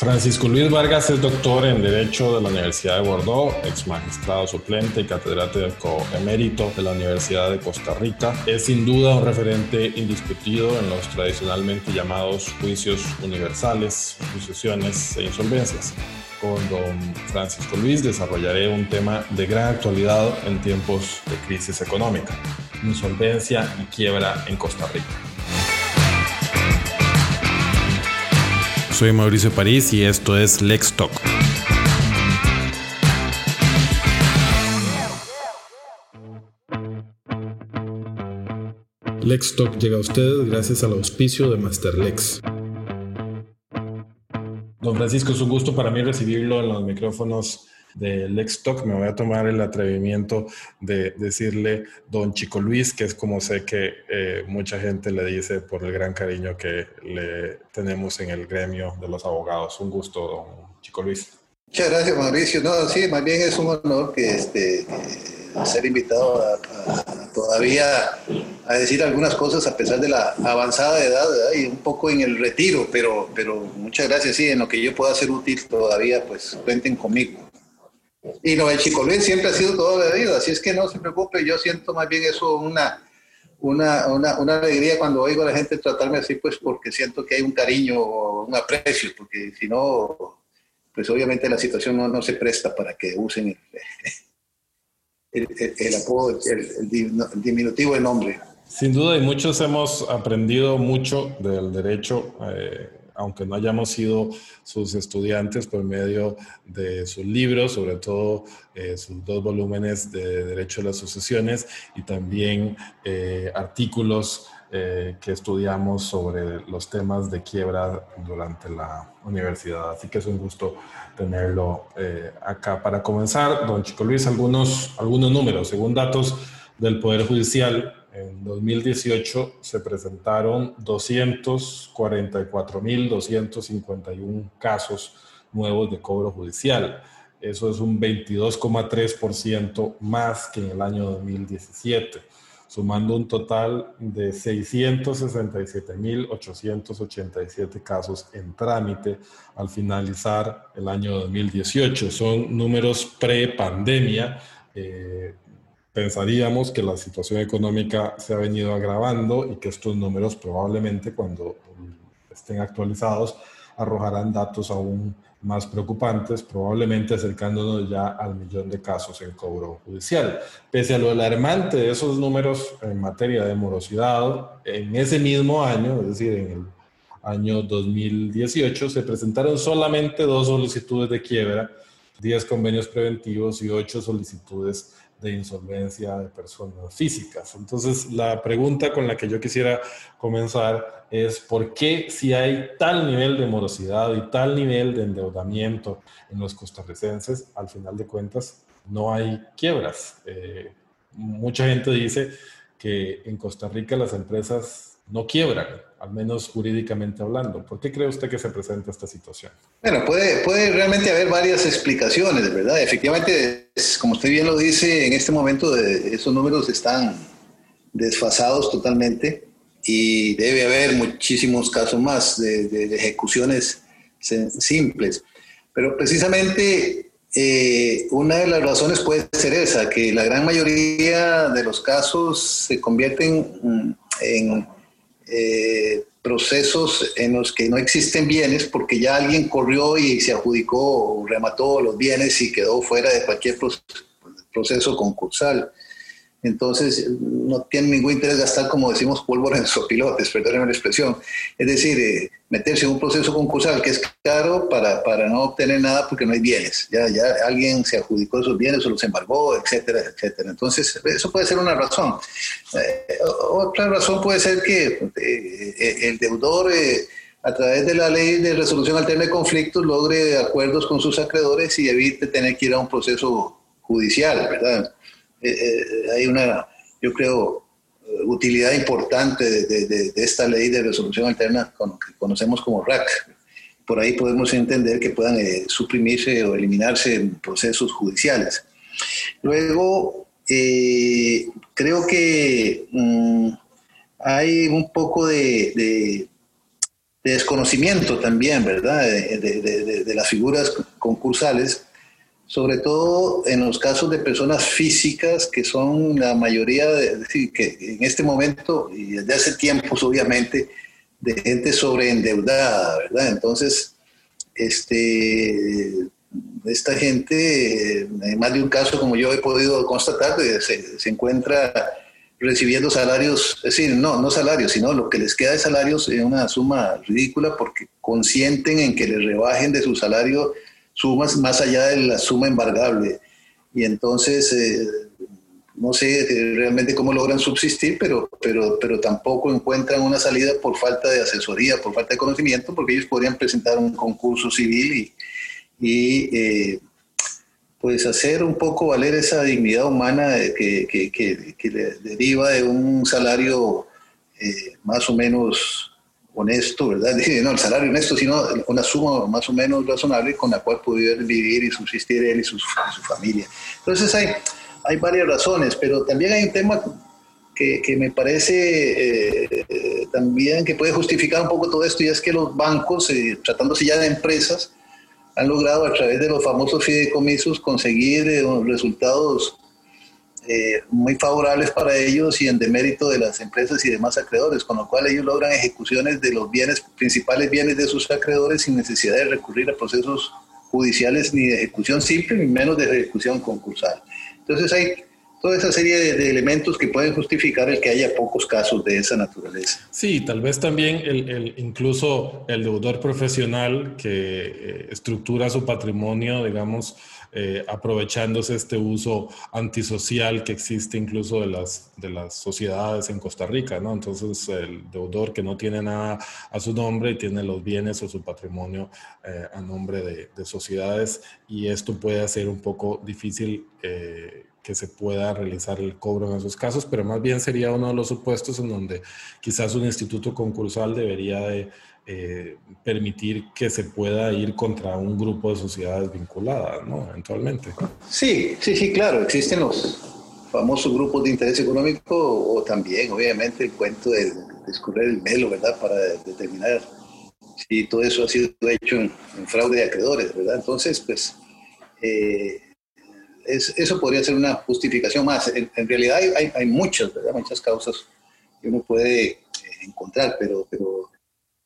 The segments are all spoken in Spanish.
Francisco Luis Vargas es doctor en Derecho de la Universidad de Bordeaux, ex magistrado suplente y catedrático emérito de la Universidad de Costa Rica. Es sin duda un referente indiscutido en los tradicionalmente llamados juicios universales, sucesiones e insolvencias. Con don Francisco Luis desarrollaré un tema de gran actualidad en tiempos de crisis económica, insolvencia y quiebra en Costa Rica. Soy Mauricio París y esto es Lex Talk. Lex Talk llega a ustedes gracias al auspicio de Masterlex. Don Francisco, es un gusto para mí recibirlo en los micrófonos de Lex Talk. Me voy a tomar el atrevimiento de decirle Don Chico Luis, que es como sé que eh, mucha gente le dice por el gran cariño que le tenemos en el gremio de los abogados. Un gusto, Don Chico Luis. Muchas gracias, Mauricio. No, sí, más bien es un honor que este, ser invitado a, todavía a decir algunas cosas a pesar de la avanzada edad y un poco en el retiro, pero, pero muchas gracias, sí, en lo que yo pueda ser útil todavía, pues cuenten conmigo. Y no, el Chico Luis siempre ha sido todo la vida, así es que no se preocupe, yo siento más bien eso una, una, una, una, alegría cuando oigo a la gente tratarme así, pues porque siento que hay un cariño un aprecio, porque si no, pues obviamente la situación no, no se presta para que usen el, el, apodo, el, diminutivo de nombre. Sin duda, y muchos hemos aprendido mucho del derecho. Eh, aunque no hayamos sido sus estudiantes por medio de sus libros, sobre todo eh, sus dos volúmenes de Derecho a las Sucesiones y también eh, artículos eh, que estudiamos sobre los temas de quiebra durante la universidad. Así que es un gusto tenerlo acá. Para comenzar, don Chico Luis, algunos, algunos números. Según datos del Poder Judicial, en 2018 se presentaron 244.251 casos nuevos de cobro judicial. Eso es un 22,3% más que en el año 2017, sumando un total de 667.887 casos en trámite al finalizar el año 2018. Son números pre-pandemia. Eh, pensaríamos que la situación económica se ha venido agravando y que estos números probablemente cuando estén actualizados arrojarán datos aún más preocupantes, probablemente acercándonos ya al millón de casos en cobro judicial. Pese a lo alarmante de esos números en materia de morosidad, en ese mismo año, es decir, en el año 2018, se presentaron solamente dos solicitudes de quiebra, 10 convenios preventivos y 8 solicitudes de insolvencia de personas físicas. Entonces, la pregunta con la que yo quisiera comenzar es por qué si hay tal nivel de morosidad y tal nivel de endeudamiento en los costarricenses, al final de cuentas, no hay quiebras. Eh, mucha gente dice que en Costa Rica las empresas no quiebran, al menos jurídicamente hablando. ¿Por qué cree usted que se presenta esta situación? Bueno, puede, puede realmente haber varias explicaciones, ¿verdad? Efectivamente, como usted bien lo dice, en este momento esos números están desfasados totalmente y debe haber muchísimos casos más de, ejecuciones simples. Pero precisamente eh, una de las razones puede ser esa, que la gran mayoría de los casos se convierten mm, en eh, procesos en los que no existen bienes porque ya alguien corrió y se adjudicó o remató los bienes y quedó fuera de cualquier proceso concursal. Entonces, no tiene ningún interés gastar, como decimos, pólvora en sopilotes, perdónenme la expresión. Es decir, eh, meterse en un proceso concursal que es caro para, para, no obtener nada porque no hay bienes. Ya, ya alguien se adjudicó esos bienes o los embargó, etcétera, etcétera. Entonces, eso puede ser una razón. Eh, otra razón puede ser que eh, el deudor a través de la ley de resolución alterna de conflictos logre acuerdos con sus acreedores y evite tener que ir a un proceso judicial, ¿verdad? Eh, eh, hay una, yo creo, utilidad importante de, esta ley de resolución alterna que conocemos como RAC. Por ahí podemos entender que puedan eh, suprimirse o eliminarse procesos judiciales. Luego, creo que mm, hay un poco de, desconocimiento también, ¿verdad?, de, las figuras concursales, sobre todo en los casos de personas físicas que son la mayoría, de, decir, que en este momento y desde hace tiempos, obviamente, de gente sobreendeudada, ¿verdad? Entonces, este, esta gente, en más de un caso, como yo he podido constatar, se, se encuentra recibiendo salarios, es decir, no, no salarios, sino lo que les queda de salarios es una suma ridícula porque consienten en que les rebajen de su salario sumas más allá de la suma embargable. Y entonces, eh, no sé realmente cómo logran subsistir, pero, pero, pero tampoco encuentran una salida por falta de asesoría, por falta de conocimiento, porque ellos podrían presentar un concurso civil y, eh, pues hacer un poco valer esa dignidad humana que, que, que, deriva de un salario eh, más o menos honesto, ¿verdad? No el salario honesto, sino una suma más o menos razonable con la cual poder vivir y subsistir él y su, su familia. Entonces hay, hay varias razones, pero también hay un tema que, que me parece eh, también que puede justificar un poco todo esto y es que los bancos, eh, tratándose ya de empresas, han logrado a través de los famosos fideicomisos conseguir eh, resultados eh, muy favorables para ellos y en demérito de las empresas y demás acreedores, con lo cual ellos logran ejecuciones de los bienes, principales bienes de sus acreedores sin necesidad de recurrir a procesos judiciales ni de ejecución simple, ni menos de ejecución concursal. Entonces hay toda esa serie de, elementos que pueden justificar el que haya pocos casos de esa naturaleza. Sí, tal vez también el, incluso el deudor profesional que eh, estructura su patrimonio, digamos, eh, aprovechándose este uso antisocial que existe incluso de las, de las sociedades en Costa Rica, ¿no? Entonces, el deudor que no tiene nada a su nombre y tiene los bienes o su patrimonio eh, a nombre de, de, sociedades y esto puede hacer un poco difícil que se pueda realizar el cobro en esos casos, pero más bien sería uno de los supuestos en donde quizás un instituto concursal debería de eh, permitir que se pueda ir contra un grupo de sociedades vinculadas, ¿no? Eventualmente. Sí, sí, sí, claro, existen los famosos grupos de interés económico o también, obviamente, el cuento de descubrir el velo, ¿verdad? Para determinar si todo eso ha sido hecho en, fraude de acreedores, ¿verdad? Entonces, pues... Eh, eso podría ser una justificación más. En, realidad hay, muchas, muchas causas que uno puede eh, encontrar, pero, pero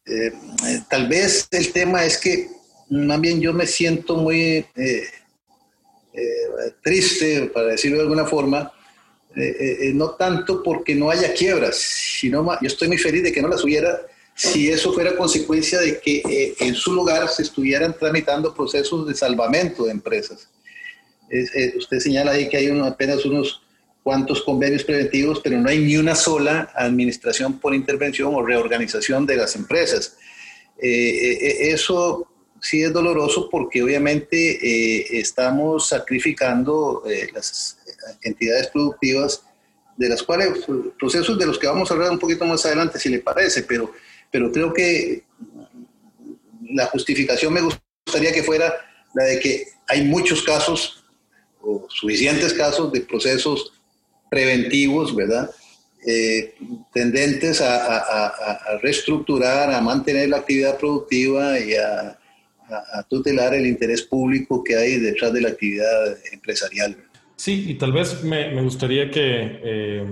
eh, tal vez el tema es que más bien yo me siento muy eh, triste, para decirlo de alguna forma, no tanto porque no haya quiebras, sino yo estoy muy feliz de que no las hubiera si eso fuera consecuencia de que en su lugar se estuvieran tramitando procesos de salvamento de empresas. Eh, usted señala ahí que hay apenas unos cuantos convenios preventivos, pero no hay ni una sola administración por intervención o reorganización de las empresas. Eh, eh, eso sí es doloroso porque obviamente estamos sacrificando las entidades productivas de las cuales, procesos de los que vamos a hablar un poquito más adelante, si le parece, pero, pero creo que la justificación me gustaría que fuera la de que hay muchos casos o suficientes casos de procesos preventivos, ¿verdad? Eh, tendentes a, reestructurar, a mantener la actividad productiva y a, tutelar el interés público que hay detrás de la actividad empresarial. Sí, y tal vez me, gustaría que eh,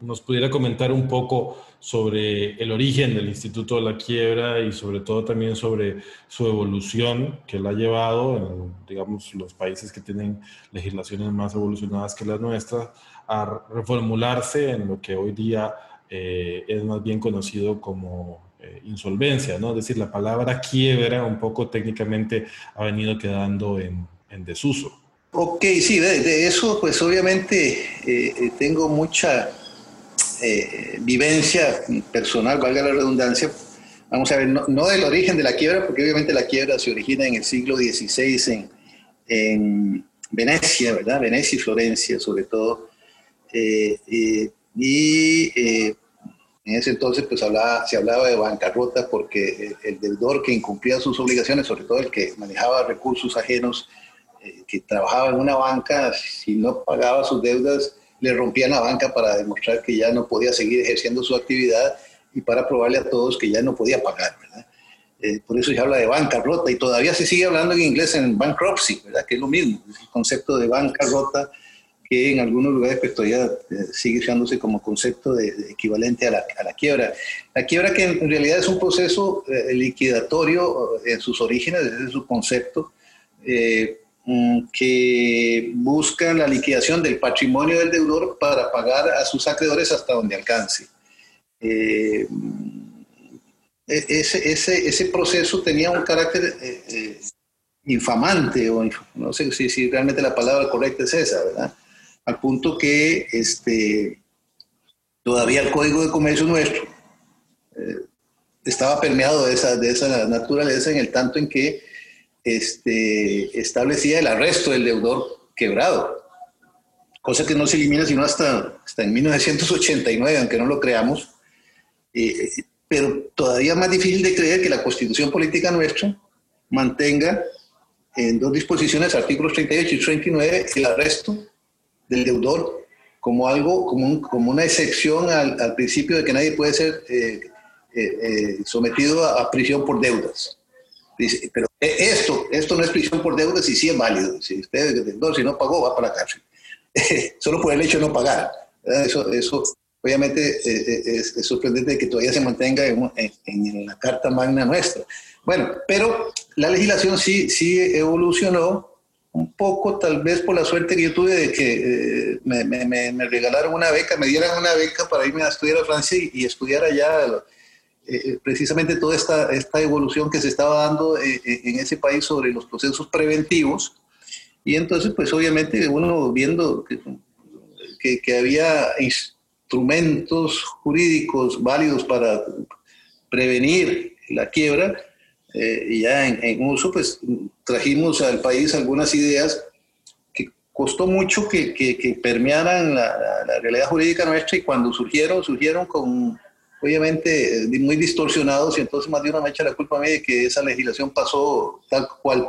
nos pudiera comentar un poco sobre el origen del Instituto de la Quiebra y sobre todo también sobre su evolución que la ha llevado en, digamos, los países que tienen legislaciones más evolucionadas que las nuestras a reformularse en lo que hoy día eh, es más bien conocido como eh, insolvencia, ¿no? Es decir, la palabra quiebra un poco técnicamente ha venido quedando en, desuso. Ok, sí, de, eso pues obviamente eh, tengo mucha eh, vivencia personal, valga la redundancia, vamos a ver, no, del origen de la quiebra, porque obviamente la quiebra se origina en el siglo XVI en, en Venecia, ¿verdad? Venecia y Florencia, sobre todo. Eh, y eh, en ese entonces pues se hablaba de bancarrota porque el deudor que incumplía sus obligaciones, sobre todo el que manejaba recursos ajenos, que trabajaba en una banca, si no pagaba sus deudas, le rompían la banca para demostrar que ya no podía seguir ejerciendo su actividad y para probarle a todos que ya no podía pagar. Eh, por eso se habla de bancarrota y todavía se sigue hablando en inglés en bankruptcy, ¿verdad? que es lo mismo, el concepto de bancarrota que en algunos lugares pues todavía eh, sigue usándose como concepto de, equivalente a la, a la, quiebra. La quiebra que en realidad es un proceso eh, liquidatorio en sus orígenes, ese es su concepto, que busca la liquidación del patrimonio del deudor para pagar a sus acreedores hasta donde alcance. E-, ese, ese, ese proceso tenía un carácter eh, eh, infamante, o no sé si, si, realmente la palabra correcta es esa, ¿verdad? Al punto que este, todavía el Código de Comercio nuestro eh, estaba permeado de esa, de esa naturaleza en el tanto en que este, establecía el arresto del deudor quebrado, cosa que no se elimina sino hasta, hasta en 1989, aunque no lo creamos pero todavía más difícil de creer que la constitución política nuestra mantenga en dos disposiciones, artículos 38 y 39, el arresto del deudor como algo, como, una excepción al, principio de que nadie puede ser eh, eh, eh, sometido a, prisión por deudas. Dice, pero esto, esto no es prisión por deudas y sí es válido. Si usted deudor, si no pagó, va para la cárcel. Solo por el hecho de no pagar. Eso, eso obviamente eh, eh, es, sorprendente que todavía se mantenga en, la Carta Magna nuestra. Bueno, pero la legislación sí, sí evolucionó un poco, tal vez por la suerte que yo tuve de que eh, me, me, regalaron una beca, me dieran una beca para irme a estudiar a Francia y, estudiar allá precisamente toda esta, esta evolución que se estaba dando en ese país sobre los procesos preventivos. Y entonces, pues obviamente uno viendo que, que, había instrumentos jurídicos válidos para prevenir la quiebra, eh, ya en, uso, pues trajimos al país algunas ideas que costó mucho que, que, permearan la, realidad jurídica nuestra y cuando surgieron, surgieron con, obviamente, eh, muy distorsionados y entonces más de una me echa la culpa a mí de que esa legislación pasó tal cual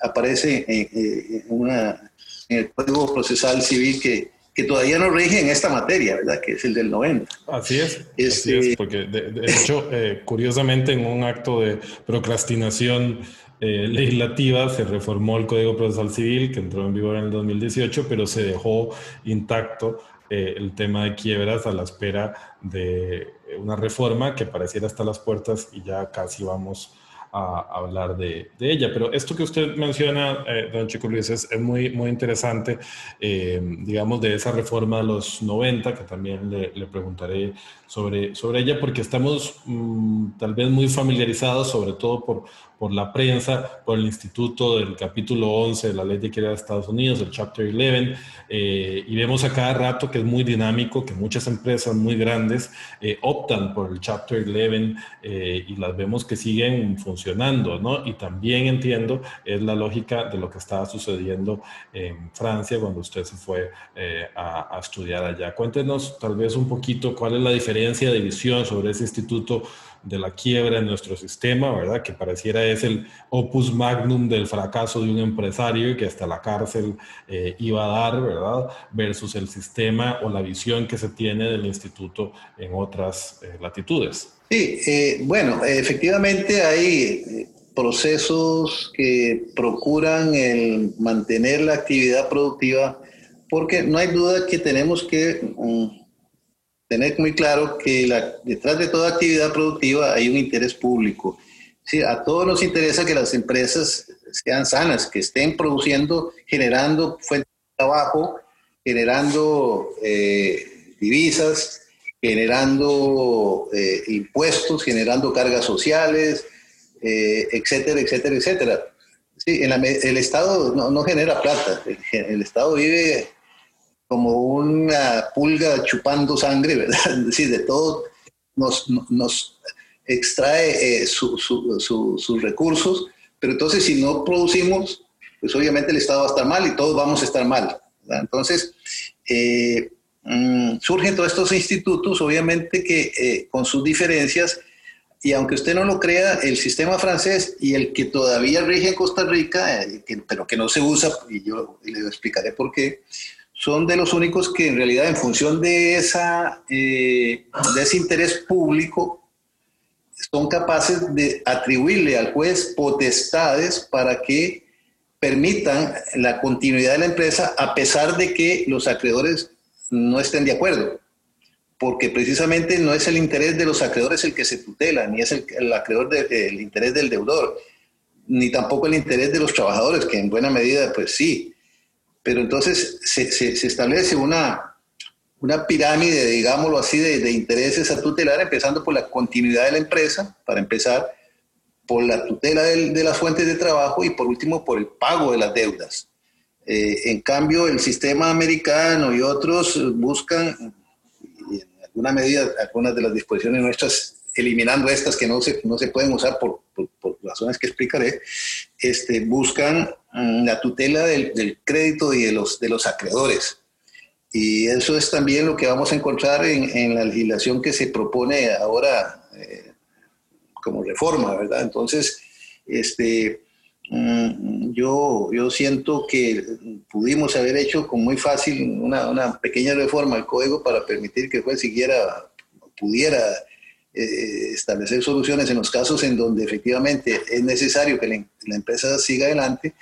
aparece en, una, en el Código Procesal Civil que, que todavía no rige en esta materia, ¿verdad? Que es el del 90. Así es, así es, este, porque de, hecho, eh, curiosamente, en un acto de procrastinación eh, legislativa se reformó el Código Procesal Civil, que entró en vigor en el 2018, pero se dejó intacto eh, el tema de quiebras a la espera de una reforma que pareciera estar a las puertas y ya casi vamos a hablar de, ella. Pero esto que usted menciona, eh, don Chico Luis, es, muy, muy interesante, eh, digamos, de esa reforma de los 90, que también le, preguntaré sobre, sobre ella, porque estamos mm, tal vez muy familiarizados, sobre todo por, por la prensa, por el Instituto del capítulo 11 de la Ley de Equidad de Estados Unidos, el Chapter 11, eh, y vemos a cada rato que es muy dinámico, que muchas empresas muy grandes eh, optan por el Chapter 11 eh, y las vemos que siguen funcionando, ¿no? Y también entiendo, es la lógica de lo que estaba sucediendo en Francia cuando usted se fue a, a estudiar allá. Cuéntenos tal vez un poquito cuál es la diferencia de visión sobre ese instituto de la quiebra en nuestro sistema, ¿verdad? Que pareciera es el opus magnum del fracaso de un empresario que hasta la cárcel eh, iba a dar, ¿verdad? Versus el sistema o la visión que se tiene del instituto en otras eh, latitudes. Sí, eh, bueno, efectivamente hay procesos que procuran el mantener la actividad productiva porque no hay duda que tenemos que... Mm, tener muy claro que la, detrás de toda actividad productiva hay un interés público. Sí, a todos nos interesa que las empresas sean sanas, que estén produciendo, generando fuentes de trabajo, generando eh, divisas, generando eh, impuestos, generando cargas sociales, eh, etcétera, etcétera, etcétera. Sí, el Estado no, no genera plata, el Estado vive como una pulga chupando sangre, ¿verdad? Es decir, de todo nos, extrae eh, sus recursos, pero entonces si no producimos, pues obviamente el Estado va a estar mal y todos vamos a estar mal. Entonces, eh, mm, surgen todos estos institutos, obviamente que eh, con sus diferencias, y aunque usted no lo crea, el sistema francés y el que todavía rige en Costa Rica, pero que no se usa, y yo le explicaré por qué, son de los únicos que en realidad en función de, esa, eh, de ese interés público son capaces de atribuirle al juez potestades para que permitan la continuidad de la empresa a pesar de que los acreedores no estén de acuerdo, porque precisamente no es el interés de los acreedores el que se tutela, ni es el, acreedor del interés del deudor, ni tampoco el interés de los trabajadores, que en buena medida pues sí, pero entonces se, establece una, una pirámide, digámoslo así, de, intereses a tutelar, empezando por la continuidad de la empresa, para empezar, por la tutela de las fuentes de trabajo y por último por el pago de las deudas. Eh, en cambio, el sistema americano y otros buscan, en alguna medida, algunas de las disposiciones nuestras, eliminando estas que no se, no se pueden usar por, por, razones que explicaré, este, buscan mm, la tutela del, del crédito y de los, de los acreedores y eso es también lo que vamos a encontrar en, la legislación que se propone ahora eh, como reforma, ¿verdad? Entonces, este, mm, yo, yo siento que pudimos haber hecho con muy fácil una, una pequeña reforma al código para permitir que el juez siguiera, pudiera eh, establecer soluciones en los casos en donde efectivamente es necesario que la, la empresa siga adelante,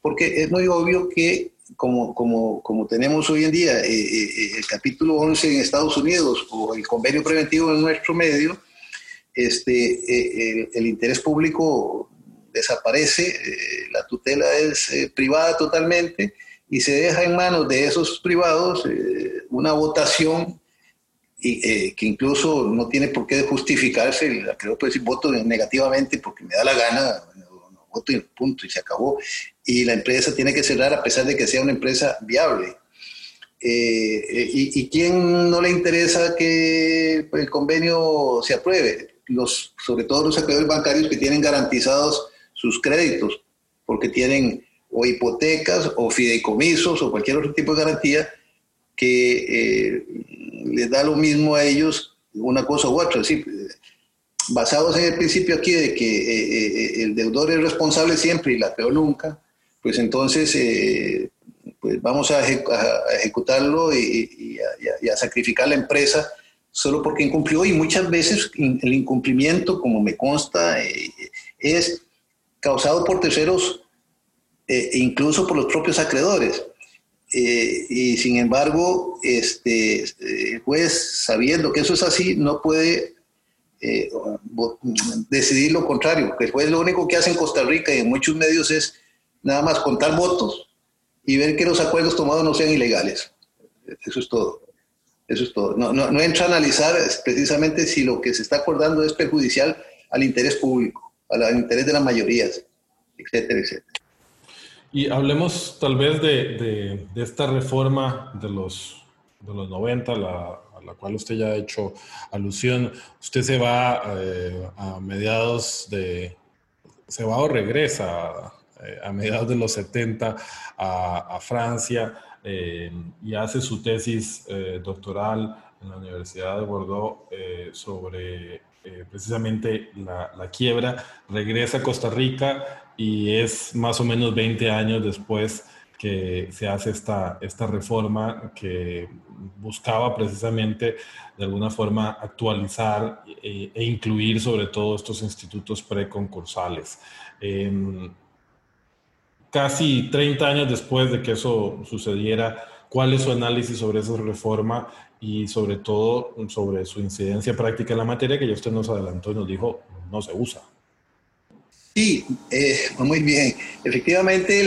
porque es muy obvio que como, como, como tenemos hoy en día eh, eh, eh, el capítulo 11 en Estados Unidos o el convenio preventivo en nuestro medio, este, el, interés público desaparece, la tutela es privada totalmente y se deja en manos de esos privados una votación y, que incluso no tiene por qué justificarse, creo que decir voto negativamente porque me da la gana, voto y punto, y se acabó y la empresa tiene que cerrar a pesar de que sea una empresa viable. Eh, eh, y, y, quién no le interesa que el convenio se apruebe? Los, sobre todo los acreedores bancarios que tienen garantizados sus créditos, porque tienen o hipotecas o fideicomisos o cualquier otro tipo de garantía que eh, les da lo mismo a ellos una cosa u otra. Es basados en el principio aquí de que el deudor es responsable siempre y la peor nunca, pues entonces eh, pues vamos a, ejecutarlo y, a, sacrificar la empresa solo porque incumplió y muchas veces el incumplimiento, como me consta, eh, es causado por terceros eh, incluso por los propios acreedores. Y sin embargo, este, el juez, sabiendo que eso es así, no puede decidir lo contrario. El juez lo único que hace en Costa Rica y en muchos medios es nada más contar votos y ver que los acuerdos tomados no sean ilegales. Eso es todo. Eso es todo. No, no, entra a analizar precisamente si lo que se está acordando es perjudicial al interés público, al interés de las mayorías, etcétera, etcétera. Y hablemos tal vez de, de, esta reforma de los, de los 90, la, a la cual usted ya ha hecho alusión. Usted se va eh, a mediados de, se va o regresa eh, a mediados de los 70 a, Francia eh, y hace su tesis eh, doctoral en la Universidad de Bordeaux sobre precisamente la, la, quiebra, regresa a Costa Rica y es más o menos 20 años después que se hace esta, esta reforma que buscaba precisamente de alguna forma actualizar e, e incluir sobre todo estos institutos preconcursales. Em, casi 30 años después de que eso sucediera, ¿cuál es su análisis sobre esa reforma y sobre todo sobre su incidencia práctica en la materia que ya usted nos adelantó y nos dijo no se usa? Sí, eh, muy bien. Efectivamente,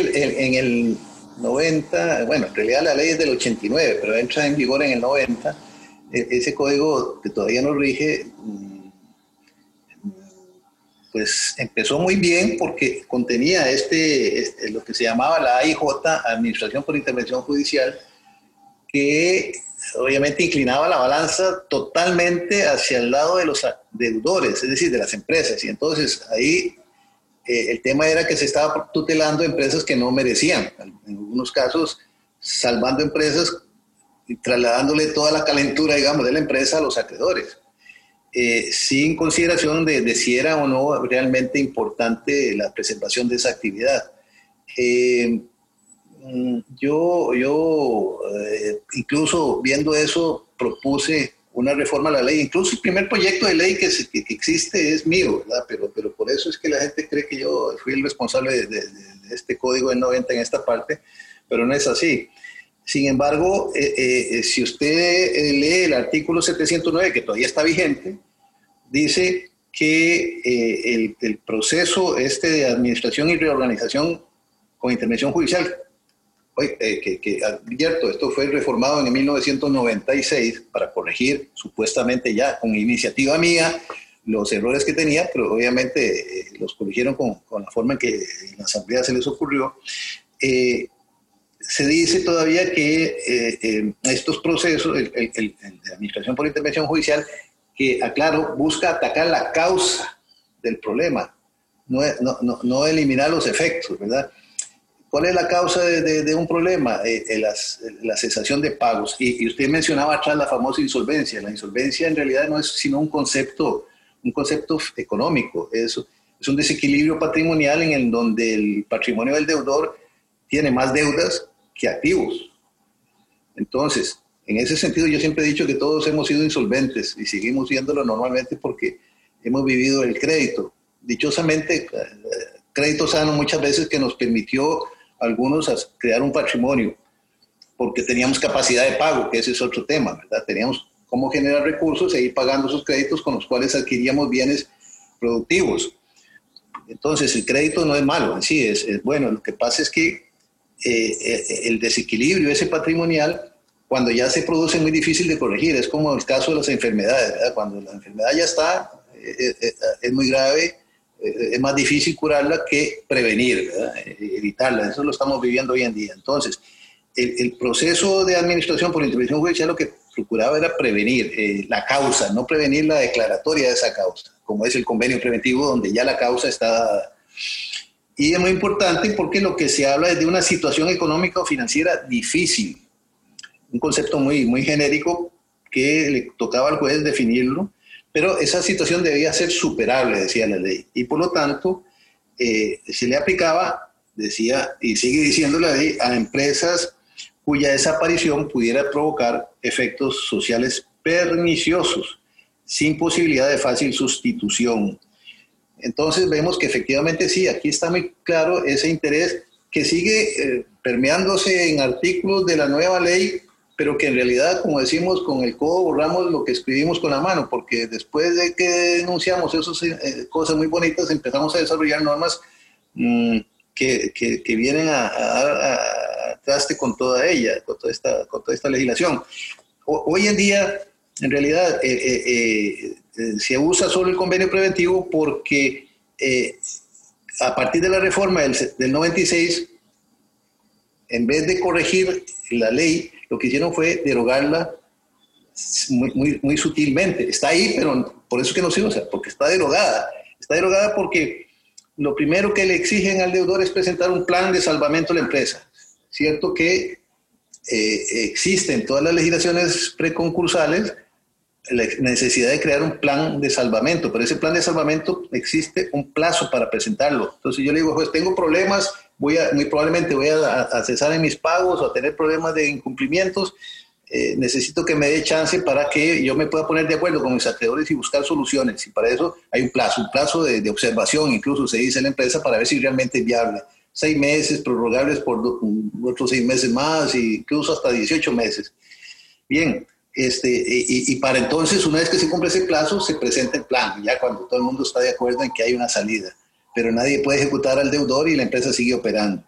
en el 90, bueno, en realidad la ley es del 89, pero entra en vigor en el 90. E, ese código que todavía no rige pues empezó muy bien porque contenía este, este, lo que se llamaba la AIJ, Administración por Intervención Judicial, que obviamente inclinaba la balanza totalmente hacia el lado de los deudores, es decir, de las empresas. Y entonces ahí eh, el tema era que se estaba tutelando empresas que no merecían, en algunos casos salvando empresas y trasladándole toda la calentura, digamos, de la empresa a los acreedores. Eh, sin consideración de, si era o no realmente importante la preservación de esa actividad. Eh, mm, yo, yo eh, incluso viendo eso, propuse una reforma a la ley. Incluso el primer proyecto de ley que, existe es mío, ¿verdad? Pero, pero por eso es que la gente cree que yo fui el responsable de, este código de 90 en esta parte, pero no es así. Sin embargo, eh, eh, si usted lee el artículo 709, que todavía está vigente, dice que el, el, proceso este de administración y reorganización con intervención judicial eh, que, que, advierto, esto fue reformado en 1996 para corregir supuestamente ya con iniciativa mía los errores que tenía, pero obviamente eh, los corrigieron con, con, la forma en que en la Asamblea se les ocurrió. Eh, se dice todavía que estos procesos, el, el, de administración por intervención judicial, que, aclaro, busca atacar la causa del problema, no, no, no eliminar los efectos, ¿verdad? ¿Cuál es la causa de, un problema? Eh, eh, la cesación de pagos. Y, usted mencionaba atrás la famosa insolvencia. La insolvencia en realidad no es sino un concepto, un concepto económico. Es, un desequilibrio patrimonial en el donde el patrimonio del deudor tiene más deudas que activos. Entonces, en ese sentido yo siempre he dicho que todos hemos sido insolventes y seguimos siéndolo normalmente porque hemos vivido el crédito. Dichosamente, eh, crédito sano muchas veces que nos permitió algunos a crear un patrimonio, porque teníamos capacidad de pago, que ese es otro tema, ¿verdad? Teníamos cómo generar recursos e ir pagando esos créditos con los cuales adquiríamos bienes productivos. Entonces, el crédito no es malo, sí, es, es bueno. Lo que pasa es que eh, eh, el desequilibrio ese patrimonial, cuando ya se produce, es muy difícil de corregir. Es como el caso de las enfermedades, ¿verdad? Cuando la enfermedad ya está, eh, es muy grave, es más difícil curarla que prevenir, evitarla. Eso lo estamos viviendo hoy en día. Entonces, el, proceso de administración por intervención judicial lo que procuraba era prevenir eh, la causa, no prevenir la declaratoria de esa causa, como es el convenio preventivo donde ya la causa está... Y es muy importante porque lo que se habla es de una situación económica o financiera difícil, un concepto muy, muy genérico que le tocaba al juez definirlo pero esa situación debía ser superable, decía la ley. Y por lo tanto, eh, se le aplicaba, decía, y sigue diciendo la ley, a empresas cuya desaparición pudiera provocar efectos sociales perniciosos, sin posibilidad de fácil sustitución. Entonces vemos que efectivamente sí, aquí está muy claro ese interés que sigue eh, permeándose en artículos de la nueva ley pero que en realidad, como decimos, con el codo borramos lo que escribimos con la mano, porque después de que denunciamos esas eh, cosas muy bonitas, empezamos a desarrollar normas mm, que, que, vienen a, a, traste con toda ella, con toda esta, con toda esta legislación. hoy en día, en realidad, eh, eh, se usa solo el convenio preventivo porque a partir de la reforma del, del 96, en vez de corregir la ley, lo que hicieron fue derogarla muy, muy, muy sutilmente. Está ahí, pero por eso que no se usa, porque está derogada. Está derogada porque lo primero que le exigen al deudor es presentar un plan de salvamento a la empresa. Cierto que eh, existe en todas las legislaciones preconcursales la necesidad de crear un plan de salvamento, pero ese plan de salvamento existe un plazo para presentarlo. Entonces yo le digo, pues tengo problemas voy a, muy probablemente voy a, cesar en mis pagos o a tener problemas de incumplimientos. Eh, necesito que me dé chance para que yo me pueda poner de acuerdo con mis acreedores y buscar soluciones. Y para eso hay un plazo, un plazo de, observación, incluso se dice en la empresa, para ver si realmente es viable. Seis meses, prorrogables por otros seis meses más, incluso hasta 18 meses. Bien, este, y, y, para entonces, una vez que se cumple ese plazo, se presenta el plan, ya cuando todo el mundo está de acuerdo en que hay una salida pero nadie puede ejecutar al deudor y la empresa sigue operando.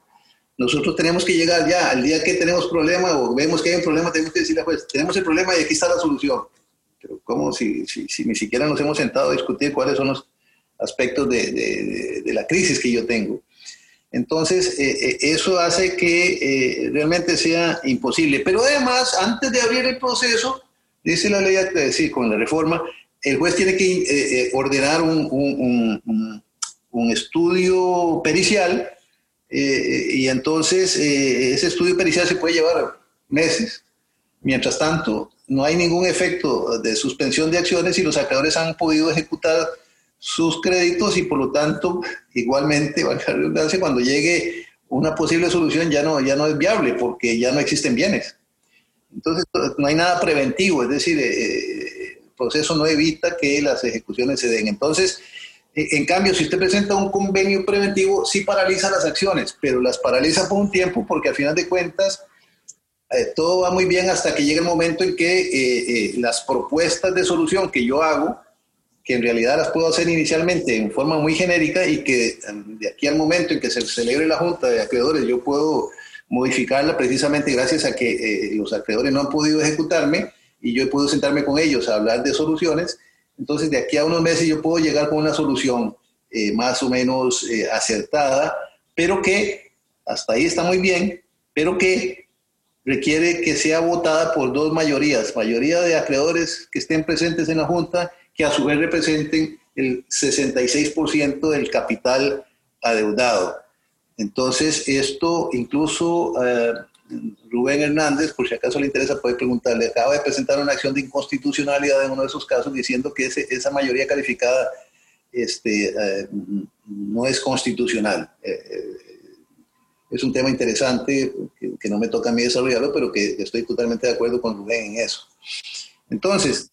Nosotros tenemos que llegar ya al día que tenemos problema o vemos que hay un problema, tenemos que decirle a juez, tenemos el problema y aquí está la solución. Pero ¿cómo si, si, ni siquiera nos hemos sentado a discutir cuáles son los aspectos de, de, de la crisis que yo tengo? Entonces, eh, eh, eso hace que eh, realmente sea imposible. Pero además, antes de abrir el proceso, dice la ley, decir, con la reforma, el juez tiene que ordenar un, un un estudio pericial eh, y entonces eh, ese estudio pericial se puede llevar meses. Mientras tanto, no hay ningún efecto de suspensión de acciones y los acreedores han podido ejecutar sus créditos y por lo tanto, igualmente, cuando llegue una posible solución ya no, ya no es viable porque ya no existen bienes. Entonces, no hay nada preventivo, es decir, eh, proceso no evita que las ejecuciones se den. Entonces, en cambio, si usted presenta un convenio preventivo, sí paraliza las acciones, pero las paraliza por un tiempo porque al final de cuentas eh, todo va muy bien hasta que llega el momento en que eh, eh, las propuestas de solución que yo hago, que en realidad las puedo hacer inicialmente en forma muy genérica y que de aquí al momento en que se celebre la junta de acreedores yo puedo modificarla precisamente gracias a que los acreedores no han podido ejecutarme y yo podido sentarme con ellos a hablar de soluciones entonces, de aquí a unos meses yo puedo llegar con una solución eh, más o menos eh, acertada, pero que hasta ahí está muy bien, pero que requiere que sea votada por dos mayorías, mayoría de acreedores que estén presentes en la Junta, que a su vez representen el 66% del capital adeudado. Entonces, esto incluso eh, Rubén Hernández, por si acaso le interesa, puede preguntarle, acaba de presentar una acción de inconstitucionalidad en uno de esos casos diciendo que esa mayoría calificada este, eh, no es constitucional. Eh, eh, es un tema interesante que, no me toca a mí desarrollarlo, pero que estoy totalmente de acuerdo con Rubén en eso. Entonces,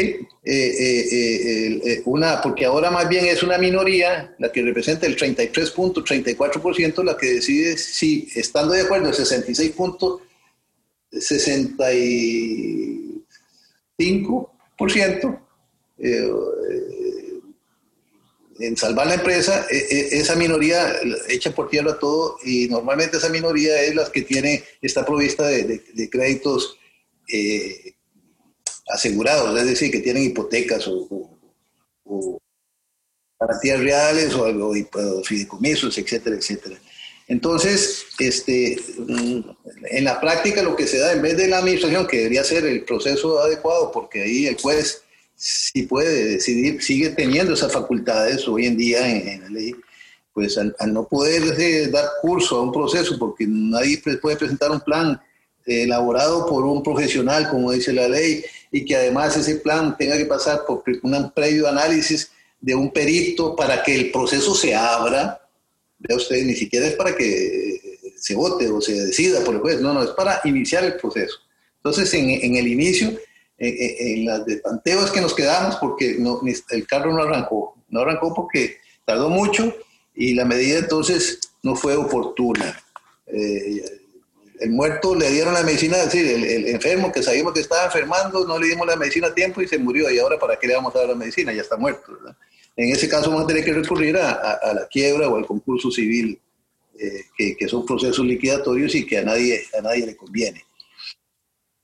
eh, eh, eh, una, porque ahora más bien es una minoría la que representa el 33.34%, la que decide si, estando de acuerdo, el 66.65% en salvar la empresa, esa minoría echa por tierra todo y normalmente esa minoría es la que tiene, está provista de créditos asegurados, es decir, que tienen hipotecas o, garantías reales o, o, fideicomisos, etcétera, etcétera. Entonces, este, mm, en la práctica lo que se da en vez de la administración, que debería ser el proceso adecuado, porque ahí el juez si puede decidir, sigue teniendo esas facultades hoy en día en, la ley, pues al, no poder eh, dar curso a un proceso, porque nadie puede presentar un plan elaborado por un profesional, como dice la ley, y que además ese plan tenga que pasar por un previo análisis de un perito para que el proceso se abra. Vea usted, ni siquiera es para que se vote o se decida por el juez, no, no, es para iniciar el proceso. Entonces, en, el inicio, en, las de que nos quedamos, porque el carro no arrancó, no arrancó porque tardó mucho y la medida entonces no fue oportuna. Eh, el muerto le dieron la medicina, es decir, el, enfermo que sabíamos que estaba enfermando, no le dimos la medicina a tiempo y se murió. Y ahora, ¿para qué le vamos a dar la medicina? Ya está muerto. En ese caso, vamos a tener que recurrir a, la quiebra o al concurso civil, eh, que, son procesos liquidatorios y que a nadie, a nadie le conviene.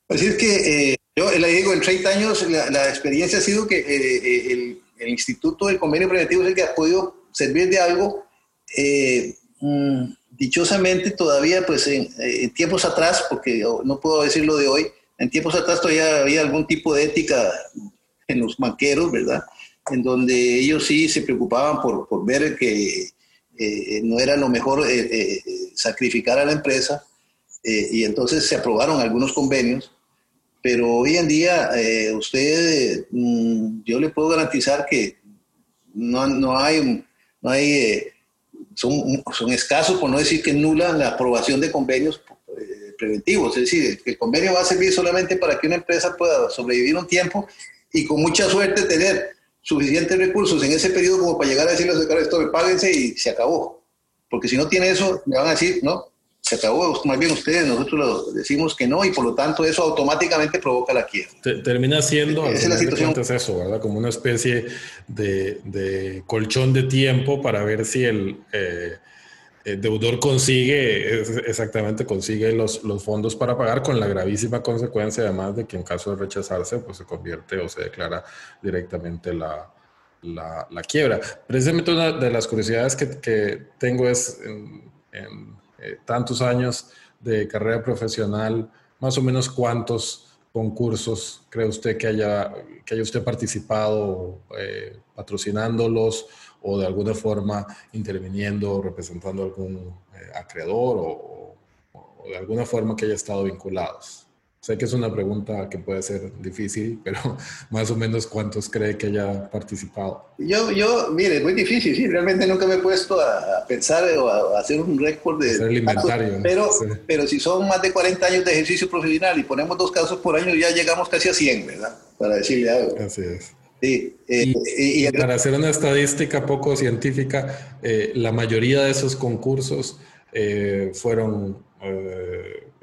Así es que eh, yo le digo, en 30 años la, experiencia ha sido que eh, el, Instituto del Convenio Preventivo es el que ha podido servir de algo. Mm, dichosamente todavía, pues en, tiempos atrás, porque no puedo decirlo de hoy, en tiempos atrás todavía había algún tipo de ética en los banqueros, ¿verdad? En donde ellos sí se preocupaban por, por ver que eh, no era lo mejor eh, eh, sacrificar a la empresa y entonces se aprobaron algunos convenios, pero hoy en día usted, mm, yo le puedo garantizar que no, no hay, no hay son, escasos, por no decir que nula la aprobación de convenios eh, preventivos. Es decir, el convenio va a servir solamente para que una empresa pueda sobrevivir un tiempo y con mucha suerte tener suficientes recursos en ese periodo como para llegar a decirle a los esto, páguense y se acabó. Porque si no tiene eso, me van a decir, no, se acabó, más bien ustedes, nosotros lo decimos que no y por lo tanto eso automáticamente provoca la quiebra. termina siendo es la situación. eso, ¿verdad? Como una especie de, colchón de tiempo para ver si el, eh, deudor consigue, exactamente consigue los, los, fondos para pagar con la gravísima consecuencia además de que en caso de rechazarse pues se convierte o se declara directamente la, la, quiebra. Precisamente una de las curiosidades que, que tengo es en eh, tantos años de carrera profesional, más o menos cuántos concursos cree usted que haya, que haya usted participado eh, patrocinándolos o de alguna forma interviniendo, representando algún eh, acreedor o, de alguna forma que haya estado vinculados? Sé que es una pregunta que puede ser difícil, pero más o menos cuántos cree que haya participado. Yo, yo, mire, es muy difícil, sí, realmente nunca me he puesto a, pensar o a, hacer un récord de... Hacer el inventario. Pero, pero si son más de 40 años de ejercicio profesional y ponemos dos casos por año, ya llegamos casi a 100, ¿verdad? Para decirle algo. Así es. Sí, eh, y, para hacer una estadística poco científica, eh, la mayoría de esos concursos eh, fueron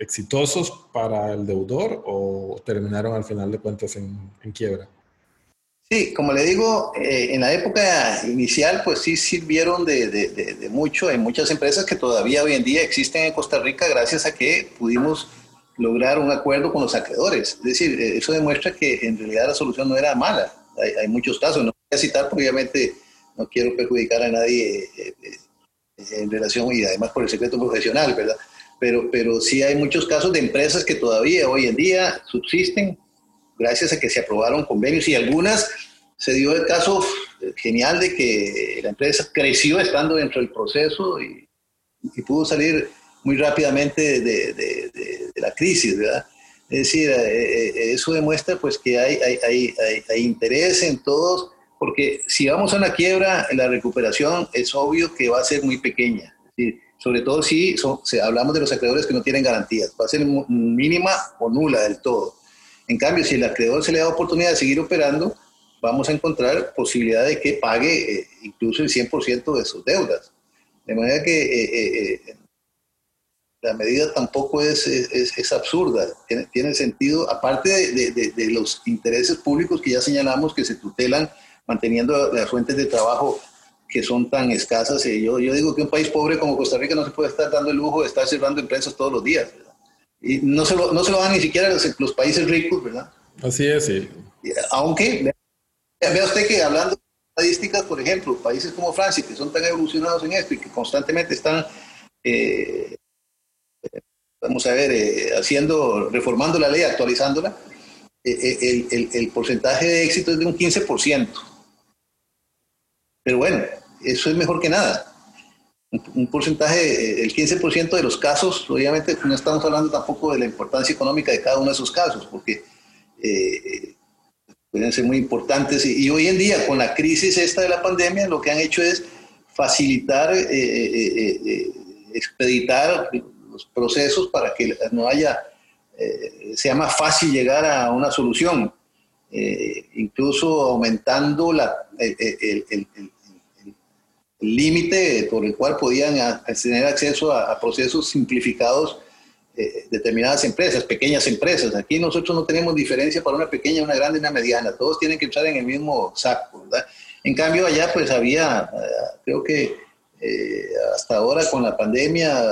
exitosos para el deudor o terminaron al final de cuentas en, quiebra? Sí, como le digo, eh, en la época inicial, pues sí sirvieron de, mucho. Hay muchas empresas que todavía hoy en día existen en Costa Rica gracias a que pudimos lograr un acuerdo con los acreedores. Es decir, eh, eso demuestra que en realidad la solución no era mala. Hay, muchos casos, no voy a citar porque obviamente no quiero perjudicar a nadie eh, en relación y además por el secreto profesional, ¿verdad? Pero, pero sí hay muchos casos de empresas que todavía hoy en día subsisten gracias a que se aprobaron convenios y algunas se dio el caso genial de que la empresa creció estando dentro del proceso y, pudo salir muy rápidamente de, de, la crisis, ¿verdad? Es decir, eh, eh, eso demuestra pues que hay, hay, hay, hay, interés en todos, porque si vamos a una quiebra, la recuperación es obvio que va a ser muy pequeña. Es decir, sobre todo si, hablamos de los acreedores que no tienen garantías, va a ser mínima o nula del todo. En cambio, si el acreedor se le da oportunidad de seguir operando, vamos a encontrar posibilidad de que pague eh, incluso el 100% de sus deudas. De manera que eh, eh, la medida tampoco es, es, absurda, tiene, sentido, aparte de, de, los intereses públicos que ya señalamos que se tutelan manteniendo las fuentes de trabajo que son tan escasas. Y yo, yo digo que un país pobre como Costa Rica no se puede estar dando el lujo de estar cerrando empresas todos los días. Y no se, lo, no se lo dan ni siquiera los, los países ricos, ¿verdad? Así es, sí. Aunque, vea usted que hablando de estadísticas, por ejemplo, países como Francia, que son tan evolucionados en esto y que constantemente están, eh, vamos a ver, eh, haciendo, reformando la ley, actualizándola, eh, el, el, el porcentaje de éxito es de un 15%. Pero bueno, eso es mejor que nada. Un, porcentaje, el 15% de los casos, obviamente no estamos hablando tampoco de la importancia económica de cada uno de esos casos, porque eh, pueden ser muy importantes. Y, hoy en día, con la crisis esta de la pandemia, lo que han hecho es facilitar, eh, eh, expeditar los procesos para que no haya, sea más fácil llegar a una solución. incluso aumentando la, el, límite por el cual podían tener acceso a, procesos simplificados eh, determinadas empresas, pequeñas empresas. Aquí nosotros no tenemos diferencia para una pequeña, una grande una mediana. Todos tienen que entrar en el mismo saco, ¿verdad? En cambio, allá pues había, eh, creo que eh, hasta ahora con la pandemia,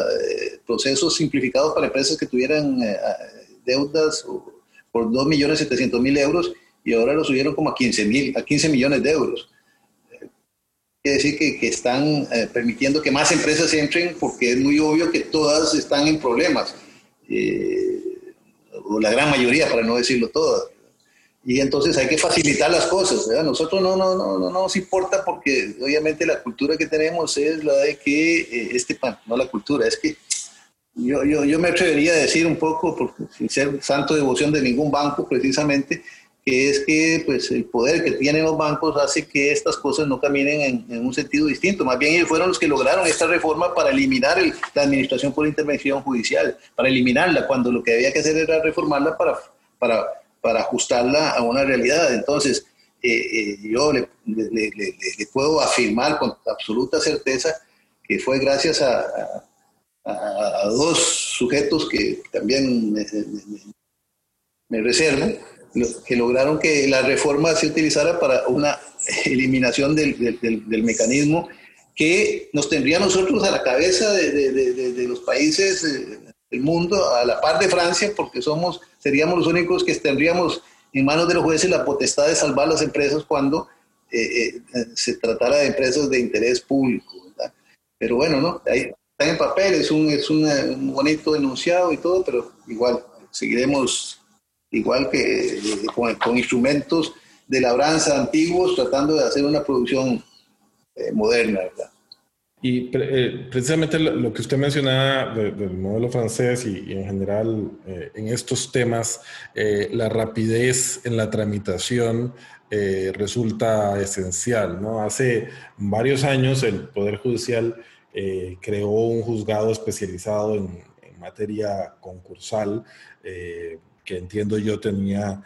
procesos simplificados para empresas que tuvieran deudas por 2.700.000 euros y ahora lo subieron como a 15, a 15 millones de euros quiere decir que, que están eh, permitiendo que más empresas entren porque es muy obvio que todas están en problemas, eh, o la gran mayoría, para no decirlo todas. Y entonces hay que facilitar las cosas. ¿verdad? Nosotros no, no, no, no, nos importa porque obviamente la cultura que tenemos es la de que eh, este pan, no la cultura, es que yo, yo, yo me atrevería a decir un poco, porque, sin ser santo devoción de ningún banco precisamente, que es que pues, el poder que tienen los bancos hace que estas cosas no caminen en, un sentido distinto. Más bien ellos fueron los que lograron esta reforma para eliminar la administración por intervención judicial, para eliminarla, cuando lo que había que hacer era reformarla para, para, para ajustarla a una realidad. Entonces, eh, eh, yo le, puedo afirmar con absoluta certeza que fue gracias a, a, dos sujetos que también me, me reservo, que lograron que la reforma se utilizara para una eliminación del, del, mecanismo que nos tendría nosotros a la cabeza de, de, los países eh, del mundo, a la par de Francia, porque somos, seríamos los únicos que tendríamos en manos de los jueces la potestad de salvar las empresas cuando eh, eh, se tratara de empresas de interés público. Pero bueno, ¿no? Ahí está en papel, es, un, es un bonito enunciado y todo, pero igual seguiremos igual que eh, con, instrumentos de labranza antiguos, tratando de hacer una producción eh, moderna, ¿verdad? Y eh, precisamente lo, que usted mencionaba del modelo francés y, en general eh, en estos temas, eh, la rapidez en la tramitación resulta esencial. ¿no? Hace varios años el Poder Judicial creó un juzgado especializado en, en materia concursal que entiendo yo tenía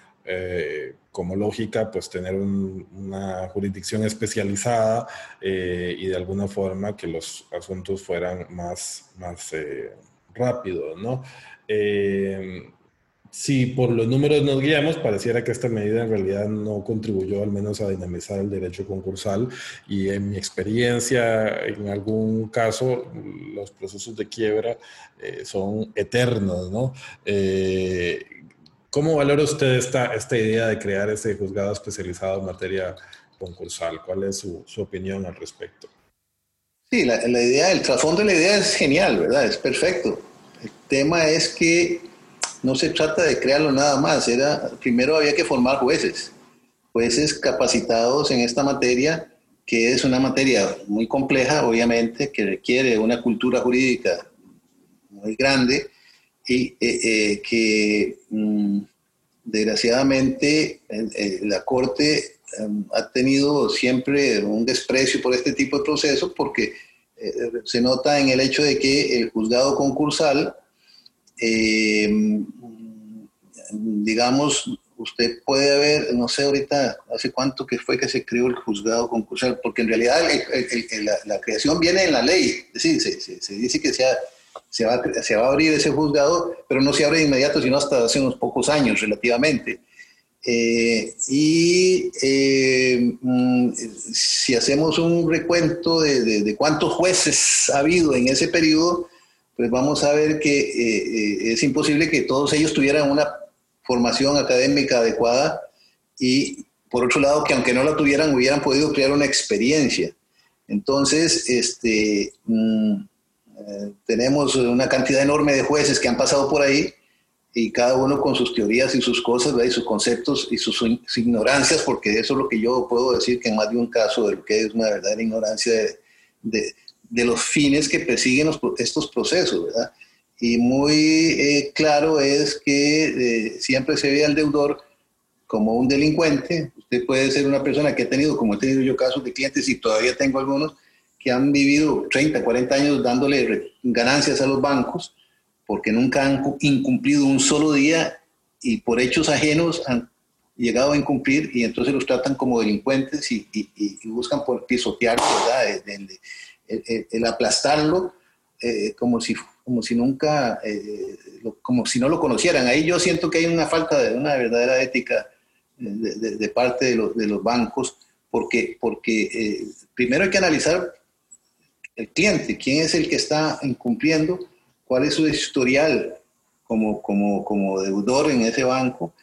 como lógica, pues tener una jurisdicción especializada eh, y de alguna forma que los asuntos fueran más, más eh, rápidos, ¿no? Eh, si por los números nos guiamos, pareciera que esta medida en realidad no contribuyó al menos a dinamizar el derecho concursal y en mi experiencia, en algún caso, los procesos de quiebra son eternos, ¿no? ¿Cómo valora usted esta, esta idea de crear ese juzgado especializado en materia concursal? ¿Cuál es su, su opinión al respecto? Sí, la, la, idea, el trasfondo de la idea es genial, ¿verdad? Es perfecto. El tema es que no se trata de crearlo nada más. Era, primero había que formar jueces, jueces capacitados en esta materia, que es una materia muy compleja, obviamente, que requiere una cultura jurídica muy grande y eh, eh, que mm, desgraciadamente eh, la Corte em, ha tenido siempre un desprecio por este tipo de procesos porque se nota en el hecho de que el juzgado concursal, em, digamos, usted puede haber, no sé ahorita hace cuánto que fue que se creó el juzgado concursal, porque en realidad la, creación viene en la ley, es decir, se, se dice que sea se va, se va a abrir ese juzgado, pero no se abre de inmediato, sino hasta hace unos pocos años relativamente. Eh, y eh, mm, si hacemos un recuento de, de, cuántos jueces ha habido en ese periodo, pues vamos a ver que eh, es imposible que todos ellos tuvieran una formación académica adecuada y por otro lado que aunque no la tuvieran hubieran podido crear una experiencia. Entonces, este, mm, eh, tenemos una cantidad enorme de jueces que han pasado por ahí y cada uno con sus teorías y sus cosas, y sus conceptos y sus, ignorancias, porque eso es lo que yo puedo decir que en más de un caso de lo que es una verdadera ignorancia de, de, los fines que persiguen estos procesos, ¿verdad? Y muy eh, claro es que eh, siempre se ve al deudor como un delincuente. Usted puede ser una persona que ha tenido, como he tenido yo casos de clientes y todavía tengo algunos, que han vivido 30, 40 años dándole ganancias a los bancos porque nunca han incumplido un solo día y por hechos ajenos han llegado a incumplir y entonces los tratan como delincuentes y, buscan por pisotearlo, ¿verdad? El, aplastarlo eh, como, si, como si nunca, eh, como si no lo conocieran. Ahí yo siento que hay una falta de una verdadera ética de, parte de los, bancos porque, porque eh, primero hay que analizar el cliente, quién es el que está incumpliendo, cuál es su historial como, como, como deudor en ese banco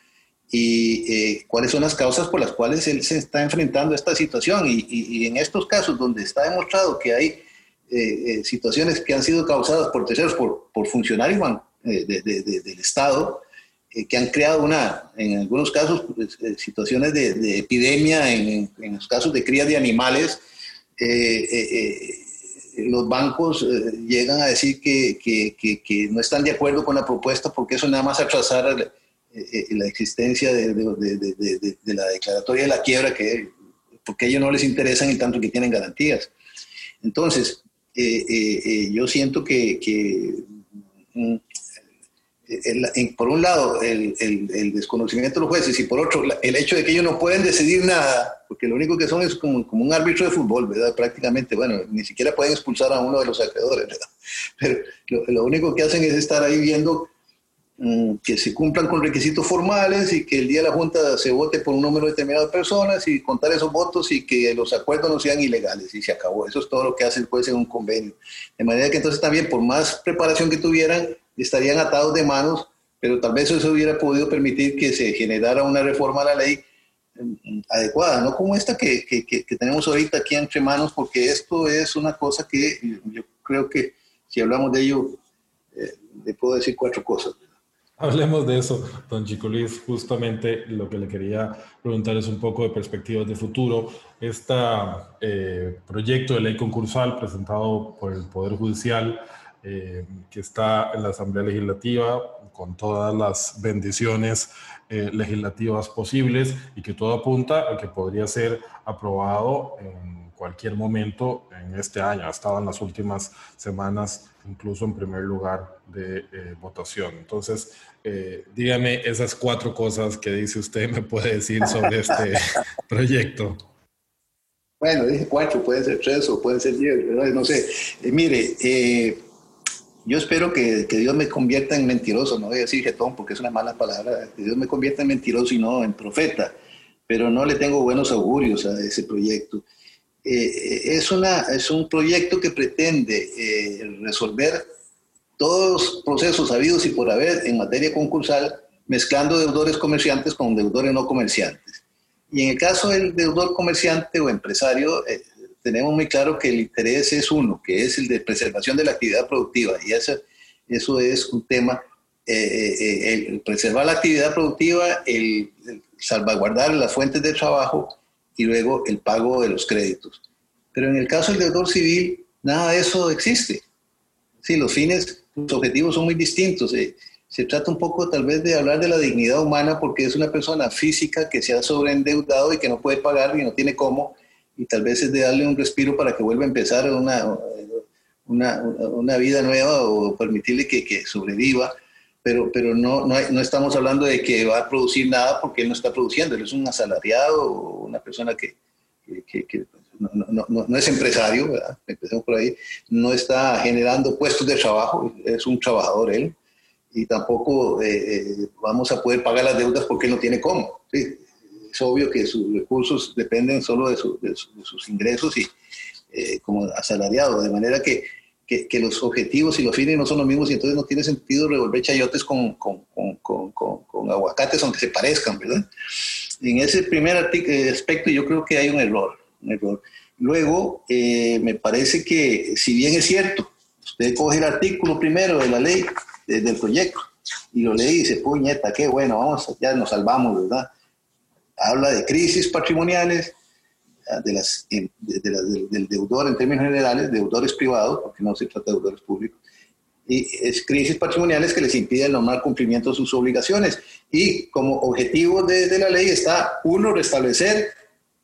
y eh, cuáles son las causas por las cuales él se está enfrentando a esta situación. Y, en estos casos donde está demostrado que hay eh, eh, situaciones que han sido causadas por terceros, por, por funcionarios del Estado, que han creado una, en algunos casos, pues, situaciones de, epidemia, en, en, los casos de cría de animales, los bancos eh, llegan a decir que, que, no están de acuerdo con la propuesta porque eso nada más atrasar eh, eh, la existencia de, la declaratoria de la quiebra, que, porque ellos no les interesan y tanto que tienen garantías. Entonces, yo siento que, mm, por un lado el, el, desconocimiento de los jueces y por otro el hecho de que ellos no pueden decidir nada, porque lo único que son es como, como un árbitro de fútbol, ¿verdad? Prácticamente, bueno, ni siquiera pueden expulsar a uno de los acreedores, ¿verdad? Pero lo, único que hacen es estar ahí viendo que se cumplan con requisitos formales y que el día de la Junta se vote por un número determinado de personas y contar esos votos y que los acuerdos no sean ilegales y se acabó. Eso es todo lo que hace el juez en un convenio. De manera que entonces también, por más preparación que tuvieran, estarían atados de manos, pero tal vez eso hubiera podido permitir que se generara una reforma a la ley mm, adecuada, no como esta que, que, que, tenemos ahorita aquí entre manos, porque esto es una cosa que yo creo que si hablamos de ello, eh, le puedo decir cuatro cosas. Hablemos de eso, don Chico Luis. Justamente lo que le quería preguntar es un poco de perspectivas de futuro. Este proyecto de ley concursal presentado por el Poder Judicial, eh, que está en la Asamblea Legislativa, con todas las bendiciones eh, legislativas posibles y que todo apunta a que podría ser aprobado en cualquier momento en este año. Ha estado en las últimas semanas incluso en primer lugar de eh, votación. Entonces, eh, dígame esas cuatro cosas que dice usted, me puede decir sobre este proyecto. Bueno, dije cuatro, pueden ser tres o pueden ser diez, No sé. mire, yo espero que, que, Dios me convierta en mentiroso, no voy a decir jetón porque es una mala palabra, que Dios me convierta en mentiroso y no en profeta, pero no le tengo buenos augurios a ese proyecto. Eh, es, una, es un proyecto que pretende eh, resolver todos procesos habidos y por haber en materia concursal, mezclando deudores comerciantes con deudores no comerciantes. Y en el caso del deudor comerciante o empresario, eh, tenemos muy claro que el interés es uno, que es el de preservación de la actividad productiva. Y eso, eso es un tema, eh, eh, el, preservar la actividad productiva, el, salvaguardar las fuentes de trabajo y luego el pago de los créditos. Pero en el caso del deudor civil, nada de eso existe. Sí, los fines, los objetivos son muy distintos. Eh, se trata un poco tal vez de hablar de la dignidad humana porque es una persona física que se ha sobreendeudado y que no puede pagar y no tiene cómo y tal vez es de darle un respiro para que vuelva a empezar una, una, una vida nueva o permitirle que, que sobreviva, pero, pero no, no, no, estamos hablando de que va a producir nada porque él no está produciendo, él es un asalariado o una persona que, que, que no, es empresario, ¿verdad? empecemos por ahí, no está generando puestos de trabajo, es un trabajador él, y tampoco eh, eh, vamos a poder pagar las deudas porque él no tiene cómo. ¿sí? es obvio que sus recursos dependen solo de, sus ingresos y eh, como asalariado, de manera que, que, los objetivos y los fines no son los mismos y entonces no tiene sentido revolver chayotes con, con, con, con aguacates aunque se parezcan, ¿verdad? En ese primer aspecto yo creo que hay un error. Un. Luego, eh, me parece que si bien es cierto, usted coge el artículo primero de la ley, del proyecto, y lo lee y dice, puñeta, qué bueno, vamos, ya nos salvamos, ¿verdad? habla de crisis patrimoniales, de las, del deudor en términos generales, deudores privados, porque no se trata de deudores públicos, y es crisis patrimoniales que les impide el normal cumplimiento de sus obligaciones. Y como objetivo de, de, la ley está, uno, restablecer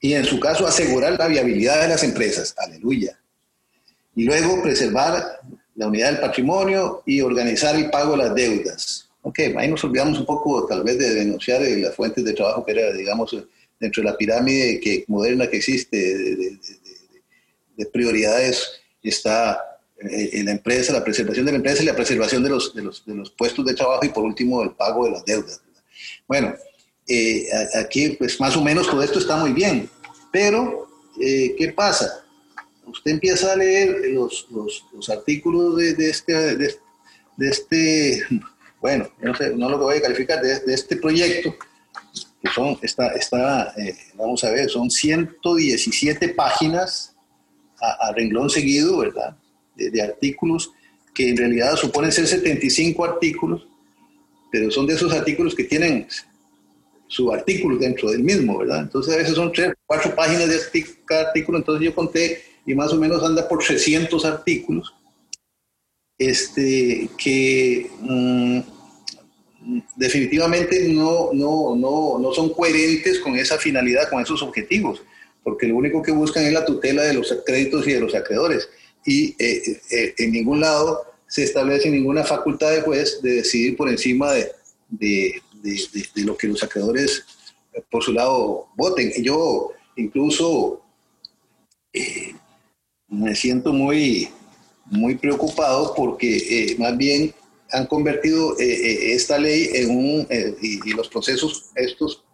y en su caso asegurar la viabilidad de las empresas. Aleluya. Y luego preservar la unidad del patrimonio y organizar el pago de las deudas. Ok, ahí nos olvidamos un poco tal vez de denunciar eh, las fuentes de trabajo que era, digamos, dentro de la pirámide que, moderna que existe de, prioridades está eh, en la empresa, la preservación de la empresa y la preservación de los, de los, de los puestos de trabajo y por último el pago de las deudas. Bueno, eh, aquí pues más o menos todo esto está muy bien, pero ¿qué pasa? Usted empieza a leer los, los, los artículos de, este, de, este bueno, no, no lo voy a calificar de, este proyecto, que son, está, está eh, vamos a ver, son 117 páginas a, renglón seguido, ¿verdad? De, artículos que en realidad suponen ser 75 artículos, pero son de esos artículos que tienen su artículo dentro del mismo, ¿verdad? Entonces a veces son tres, cuatro páginas de cada artículo, entonces yo conté y más o menos anda por 300 artículos este, que mm, definitivamente no, no, no, no son coherentes con esa finalidad, con esos objetivos, porque lo único que buscan es la tutela de los créditos y de los acreedores. Y eh, eh, en ningún lado se establece ninguna facultad de juez de decidir por encima de, de, de, lo que los acreedores por su lado voten. Yo incluso eh, me siento muy muy preocupado porque eh, más bien han convertido eh, eh, esta ley en un, y, los procesos estos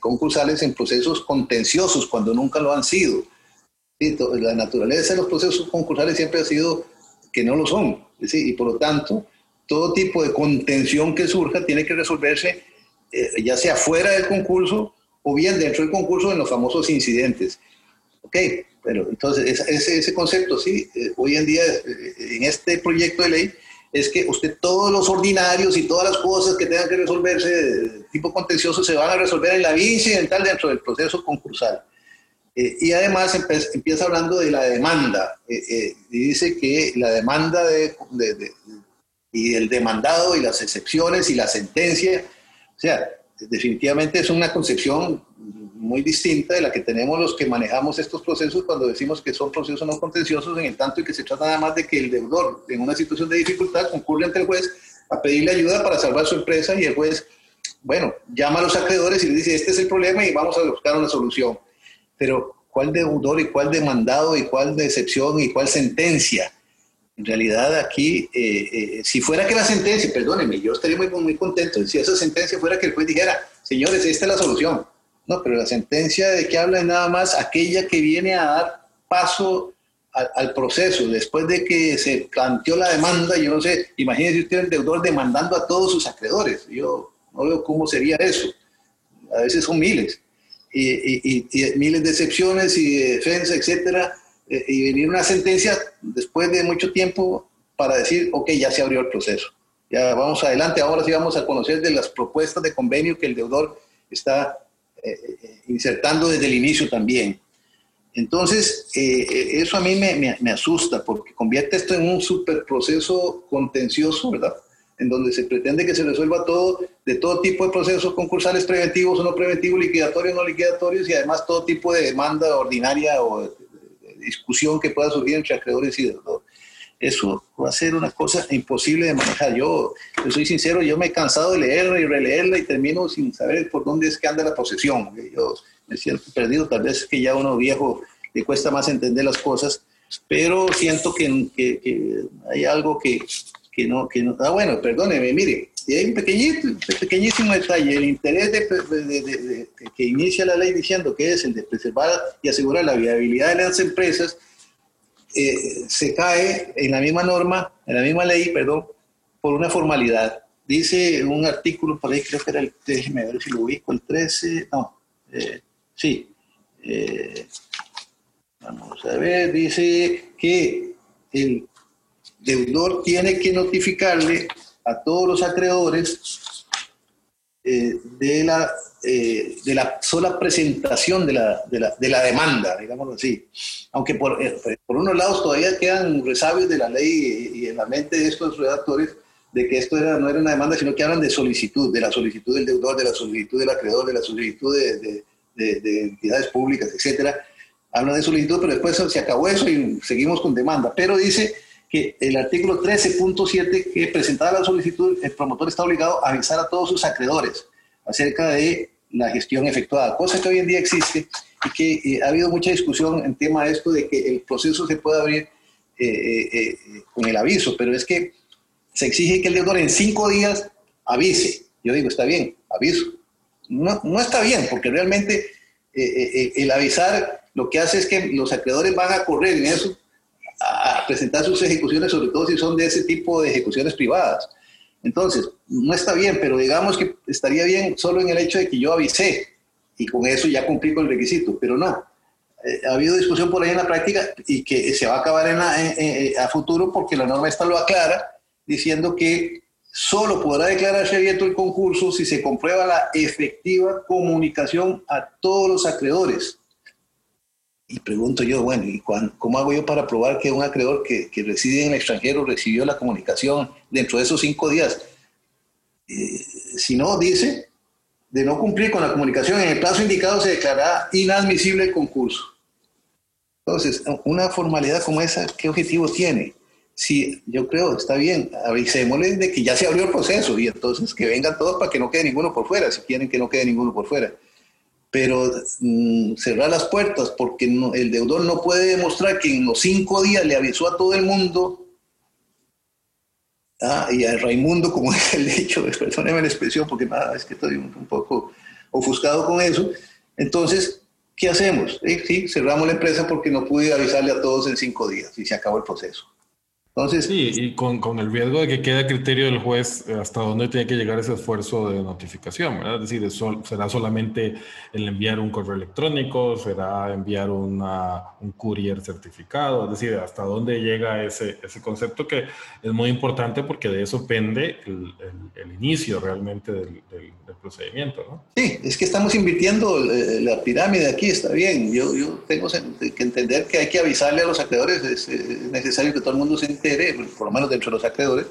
concursales en procesos contenciosos cuando nunca lo han sido. La naturaleza de los procesos concursales siempre ha sido que no lo son. Y por lo tanto, todo tipo de contención que surja tiene que resolverse ya sea fuera del concurso o bien dentro del concurso en los famosos incidentes. ¿Ok? Pero entonces ese, ese concepto, sí, eh, hoy en día eh, en este proyecto de ley es que usted todos los ordinarios y todas las cosas que tengan que resolverse de tipo contencioso se van a resolver en la vía incidental dentro del proceso concursal. Eh, y además empieza hablando de la demanda. Eh, eh, y dice que la demanda de, y el demandado y las excepciones y la sentencia, o sea, definitivamente es una concepción muy distinta de la que tenemos los que manejamos estos procesos cuando decimos que son procesos no contenciosos en el tanto y que se trata nada más de que el deudor en una situación de dificultad concurre ante el juez a pedirle ayuda para salvar su empresa y el juez, bueno, llama a los acreedores y le dice, este es el problema y vamos a buscar una solución. Pero, ¿cuál deudor y cuál demandado y cuál de excepción y cuál sentencia? En realidad aquí, eh, eh, si fuera que la sentencia, perdónenme, yo estaría muy, muy contento si esa sentencia fuera que el juez dijera, señores, esta es la solución. No, pero la sentencia de que habla es nada más aquella que viene a dar paso al, proceso. Después de que se planteó la demanda, yo no sé, imagínese usted el deudor demandando a todos sus acreedores. Yo no veo cómo sería eso. A veces son miles y, miles de excepciones y de defensa, etcétera, eh, y venir una sentencia después de mucho tiempo para decir, ok, ya se abrió el proceso. Ya vamos adelante, ahora sí vamos a conocer de las propuestas de convenio que el deudor está eh, eh, insertando desde el inicio también. Entonces, eso a mí me, asusta porque convierte esto en un super proceso contencioso, ¿verdad? en donde se pretende que se resuelva todo, de todo tipo de procesos concursales preventivos o no preventivos, liquidatorios o no liquidatorios, y además todo tipo de demanda ordinaria o discusión que pueda surgir entre acreedores y deudores. Eso va a ser una cosa imposible de manejar. Yo, yo soy sincero, yo me he cansado de leerla y releerla y termino sin saber por dónde es que anda la posesión. Yo me siento perdido, tal vez que ya uno viejo le cuesta más entender las cosas, pero siento que, que hay algo que, que no, que no, ah, bueno, perdóneme, mire, y hay un pequeñito, pequeñísimo detalle, el interés de, que inicia la ley diciendo que es el de preservar y asegurar la viabilidad de las empresas, eh, se cae en la misma norma, en la misma ley, perdón, por una formalidad. Dice un artículo, por ahí creo que era el, déjeme ver si lo ubico, el 13, no, eh, sí, eh, vamos a ver, dice que el deudor tiene que notificarle a todos los acreedores eh, de, la, eh, de la sola presentación de la, de la, de la demanda, digámoslo así. Aunque por, eh, por unos lados todavía quedan resabios de la ley y, en la mente de estos redactores de que esto era, no era una demanda, sino que hablan de solicitud, de la solicitud del deudor, de la solicitud del acreedor, de la solicitud de, de, de entidades públicas, etcétera. Hablan de solicitud, pero después se acabó eso y seguimos con demanda. Pero dice que el artículo 13.7 que presentaba la solicitud, el promotor está obligado a avisar a todos sus acreedores acerca de la gestión efectuada, cosa que hoy en día existe y que eh, ha habido mucha discusión en tema de esto de que el proceso se pueda abrir eh, eh, con el aviso, pero es que se exige que el deudor en cinco días avise. Yo digo, está bien, aviso. No, no está bien, porque realmente el avisar lo que hace es que los acreedores van a correr en eso a presentar sus ejecuciones, sobre todo si son de ese tipo de ejecuciones privadas. Entonces, no está bien, pero digamos que estaría bien solo en el hecho de que yo avisé y con eso ya cumplí con el requisito, pero no. Eh, ha habido discusión por ahí en la práctica y que se va a acabar en a futuro porque la norma esta lo aclara diciendo que solo podrá declararse abierto el concurso si se comprueba la efectiva comunicación a todos los acreedores y pregunto yo, bueno, ¿y cómo hago yo para probar que un acreedor que, que, reside en el extranjero recibió la comunicación dentro de esos cinco días? Eh, si no, dice, de no cumplir con la comunicación en el plazo indicado se declarará inadmisible el concurso. Entonces, una formalidad como esa, ¿qué objetivo tiene? Si yo creo, está bien, avisémosles de que ya se abrió el proceso y entonces que vengan todos para que no quede ninguno por fuera, si quieren que no quede ninguno por fuera pero mm, cerrar las puertas porque el deudor no puede demostrar que en los cinco días le avisó a todo el mundo ah, y a Raimundo, como es el dicho, perdóneme la expresión porque nada, es que estoy un, poco ofuscado con eso. Entonces, ¿qué hacemos? Sí, cerramos la empresa porque no pude avisarle a todos en cinco días y se acabó el proceso. Entonces, sí, y con, con, el riesgo de que quede a criterio del juez eh, hasta dónde tiene que llegar ese esfuerzo de notificación, ¿verdad? Es decir, será solamente el enviar un correo electrónico, será enviar una, un courier certificado, es decir, hasta dónde llega ese, ese concepto que es muy importante porque de eso pende el, el, inicio realmente del, del, procedimiento, ¿no? Sí, es que estamos invirtiendo eh, la pirámide aquí, está bien. Yo, yo tengo que entender que hay que avisarle a los acreedores, es, es necesario que todo el mundo se por lo menos dentro de los acreedores,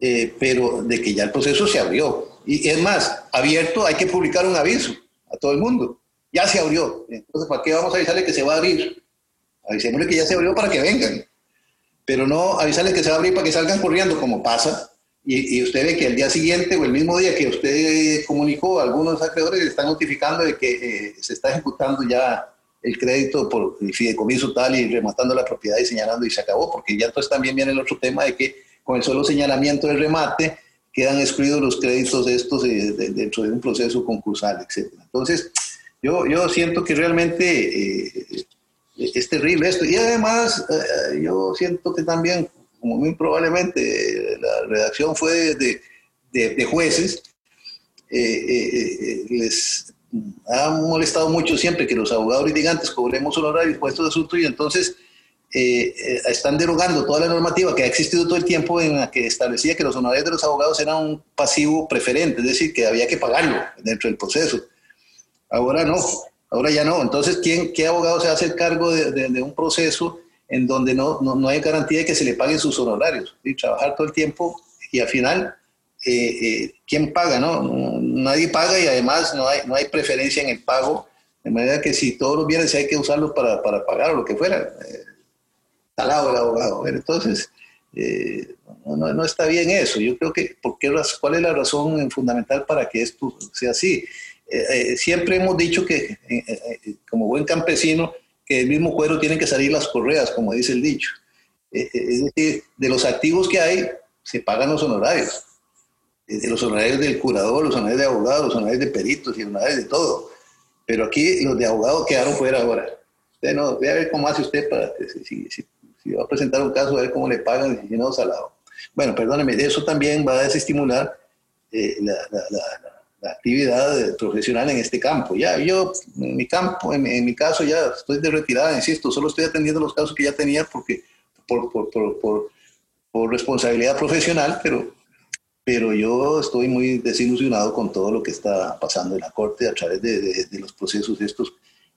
eh, pero de que ya el proceso se abrió. Y es más, abierto hay que publicar un aviso a todo el mundo. Ya se abrió. Entonces, ¿para qué vamos a avisarle que se va a abrir? Avisémosle que ya se abrió para que vengan. Pero no avisarle que se va a abrir para que salgan corriendo, como pasa. Y, usted ve que el día siguiente o el mismo día que usted comunicó, algunos acreedores están notificando de que eh, se está ejecutando ya el crédito por el fideicomiso tal y rematando la propiedad y señalando y se acabó, porque ya entonces también viene el otro tema de que con el solo señalamiento del remate quedan excluidos los créditos de estos dentro de un proceso concursal, etc. Entonces, yo, yo siento que realmente eh, es terrible esto. Y además, eh, yo siento que también, como muy probablemente la redacción fue de, de jueces, eh, les ha molestado mucho siempre que los abogados litigantes cobremos honorarios por estos asuntos y entonces eh, eh, están derogando toda la normativa que ha existido todo el tiempo en la que establecía que los honorarios de los abogados eran un pasivo preferente, es decir, que había que pagarlo dentro del proceso. Ahora no, ahora ya no. Entonces, ¿quién, ¿qué abogado se hace cargo de, un proceso en donde no, no, no, hay garantía de que se le paguen sus honorarios? Y trabajar todo el tiempo y al final eh, eh, ¿quién paga? No? Nadie paga y además no hay, no hay preferencia en el pago, de manera que si todos los bienes hay que usarlos para, para pagar o lo que fuera, eh, talado el abogado. Entonces, eh, no, no, está bien eso. Yo creo que, ¿por qué, ¿cuál es la razón fundamental para que esto sea así? siempre hemos dicho que, como buen campesino, que el mismo cuero tienen que salir las correas, como dice el dicho. es decir, de los activos que hay, se pagan los honorarios los honorarios del curador, los honorarios de abogados, los honorarios de peritos y los honorarios de todo. Pero aquí los de abogados quedaron fuera ahora. Usted no, ve a ver cómo hace usted para, si, si, si, va a presentar un caso, a ver cómo le pagan y no salado. Bueno, perdóneme, eso también va a desestimular eh, la, la, la, actividad profesional en este campo. Ya, yo, en mi campo, en, en, mi caso, ya estoy de retirada, insisto, solo estoy atendiendo los casos que ya tenía porque, por, por, por, por, por responsabilidad profesional, pero pero yo estoy muy desilusionado con todo lo que está pasando en la Corte a través de, los procesos estos,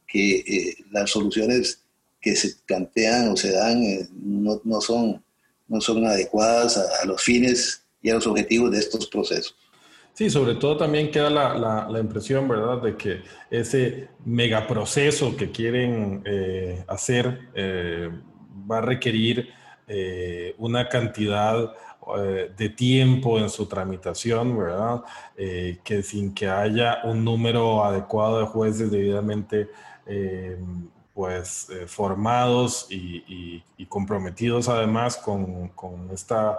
que eh, las soluciones que se plantean o se dan eh, no, no, son, no son adecuadas a, los fines y a los objetivos de estos procesos. Sí, sobre todo también queda la, la, impresión, ¿verdad?, de que ese megaproceso que quieren eh, hacer va a requerir una cantidad eh, de tiempo en su tramitación, ¿verdad? Eh, que sin que haya un número adecuado de jueces debidamente eh, pues formados y, comprometidos además con, con esta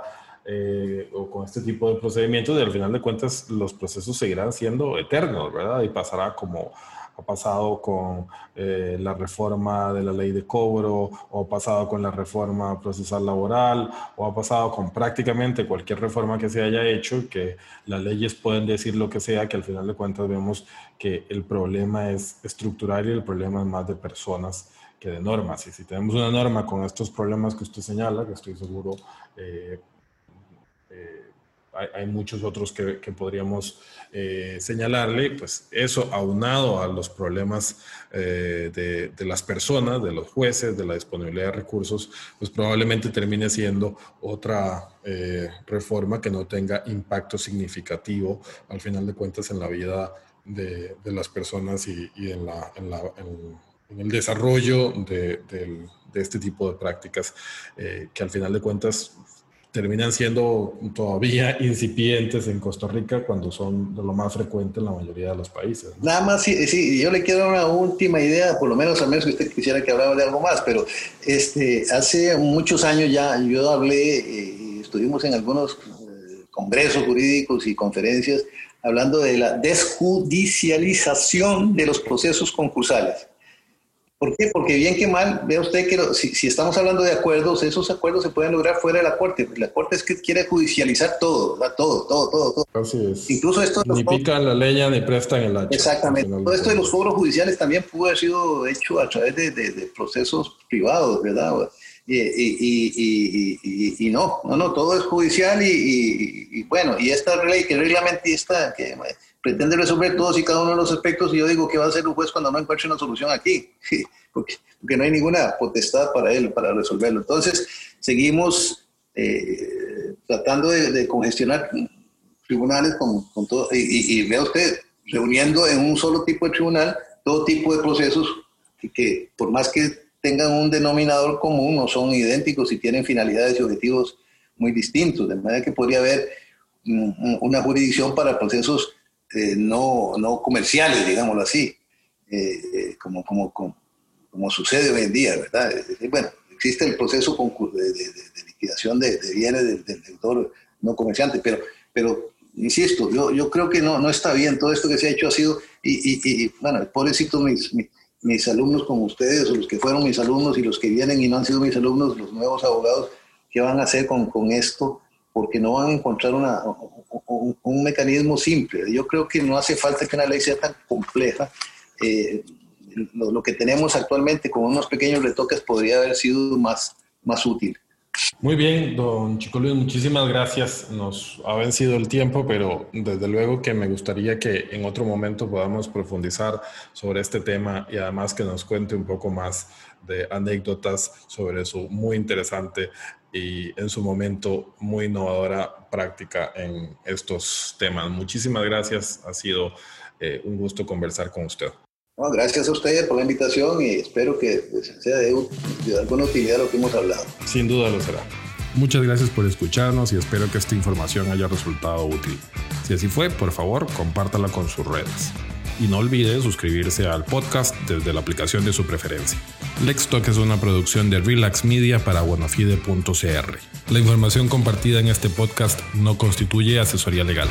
o con este tipo de procedimientos y al final de cuentas los procesos seguirán siendo eternos, ¿verdad? Y pasará como ha pasado con eh, la reforma de la ley de cobro, o ha pasado con la reforma procesal laboral, o ha pasado con prácticamente cualquier reforma que se haya hecho, que las leyes pueden decir lo que sea, que al final de cuentas vemos que el problema es estructural y el problema es más de personas que de normas. Y si tenemos una norma con estos problemas que usted señala, que estoy seguro eh, eh, hay, muchos otros que, que podríamos eh, señalarle, pues eso aunado a los problemas eh, de, de, las personas, de los jueces, de la disponibilidad de recursos, pues probablemente termine siendo otra eh, reforma que no tenga impacto significativo al final de cuentas en la vida de, de las personas y, y en, la, en, la, en, el desarrollo de, de, este tipo de prácticas que al final de cuentas terminan siendo todavía incipientes en Costa Rica cuando son de lo más frecuente en la mayoría de los países. Nada más, sí, sí, yo le quiero una última idea, por lo menos a menos que usted quisiera que hablara de algo más, pero este, hace muchos años ya yo hablé, eh, estuvimos en algunos eh, congresos jurídicos y conferencias hablando de la desjudicialización de los procesos concursales. ¿Por qué? Porque bien que mal, vea usted que si, estamos hablando de acuerdos, esos acuerdos se pueden lograr fuera de la Corte. La Corte es que quiere judicializar todo, todo, todo, todo, todo. Así es. Incluso esto... Ni pican la leña ni prestan el hacha. Exactamente. Todo esto de los cobros judiciales también pudo haber sido hecho a través de, procesos privados, ¿verdad? Y, y, y, no, no, no, todo es judicial y, bueno, y esta ley que reglamentista que pretende resolver todos y cada uno de los aspectos y yo digo que va a ser un juez cuando no encuentre una solución aquí, porque, porque no hay ninguna potestad para él, para resolverlo. Entonces, seguimos eh, tratando de, congestionar tribunales con, con todo, y, vea usted, reuniendo en un solo tipo de tribunal todo tipo de procesos que por más que tengan un denominador común, no son idénticos y tienen finalidades y objetivos muy distintos, de manera que podría haber una jurisdicción para procesos eh, no, no comerciales, digámoslo así, eh, eh, como, como, como, sucede hoy en día, ¿verdad? Bueno, existe el proceso de, de, liquidación de, bienes del, del, deudor no comerciante, pero, pero insisto, yo, yo creo que no, no está bien, todo esto que se ha hecho ha sido, y, y, y bueno, pobrecito mis, mis, mis, alumnos como ustedes, o los que fueron mis alumnos y los que vienen y no han sido mis alumnos, los nuevos abogados, ¿qué van a hacer con, con esto? Porque no van a encontrar una, un, mecanismo simple. Yo creo que no hace falta que una ley sea tan compleja. Eh, lo, que tenemos actualmente con unos pequeños retoques podría haber sido más, más útil. Muy bien, don Chico Luis, muchísimas gracias. Nos ha vencido el tiempo, pero desde luego que me gustaría que en otro momento podamos profundizar sobre este tema y además que nos cuente un poco más de anécdotas sobre su muy interesante y en su momento muy innovadora práctica en estos temas. Muchísimas gracias, ha sido eh, un gusto conversar con usted. gracias a ustedes por la invitación y espero que sea de, de alguna utilidad lo que hemos hablado. Sin duda lo será. Muchas gracias por escucharnos y espero que esta información haya resultado útil. Si así fue, por favor, compártala con sus redes y no olvide suscribirse al podcast desde la aplicación de su preferencia. Lex Talk es una producción de Relax Media para buenafide.cr. La información compartida en este podcast no constituye asesoría legal.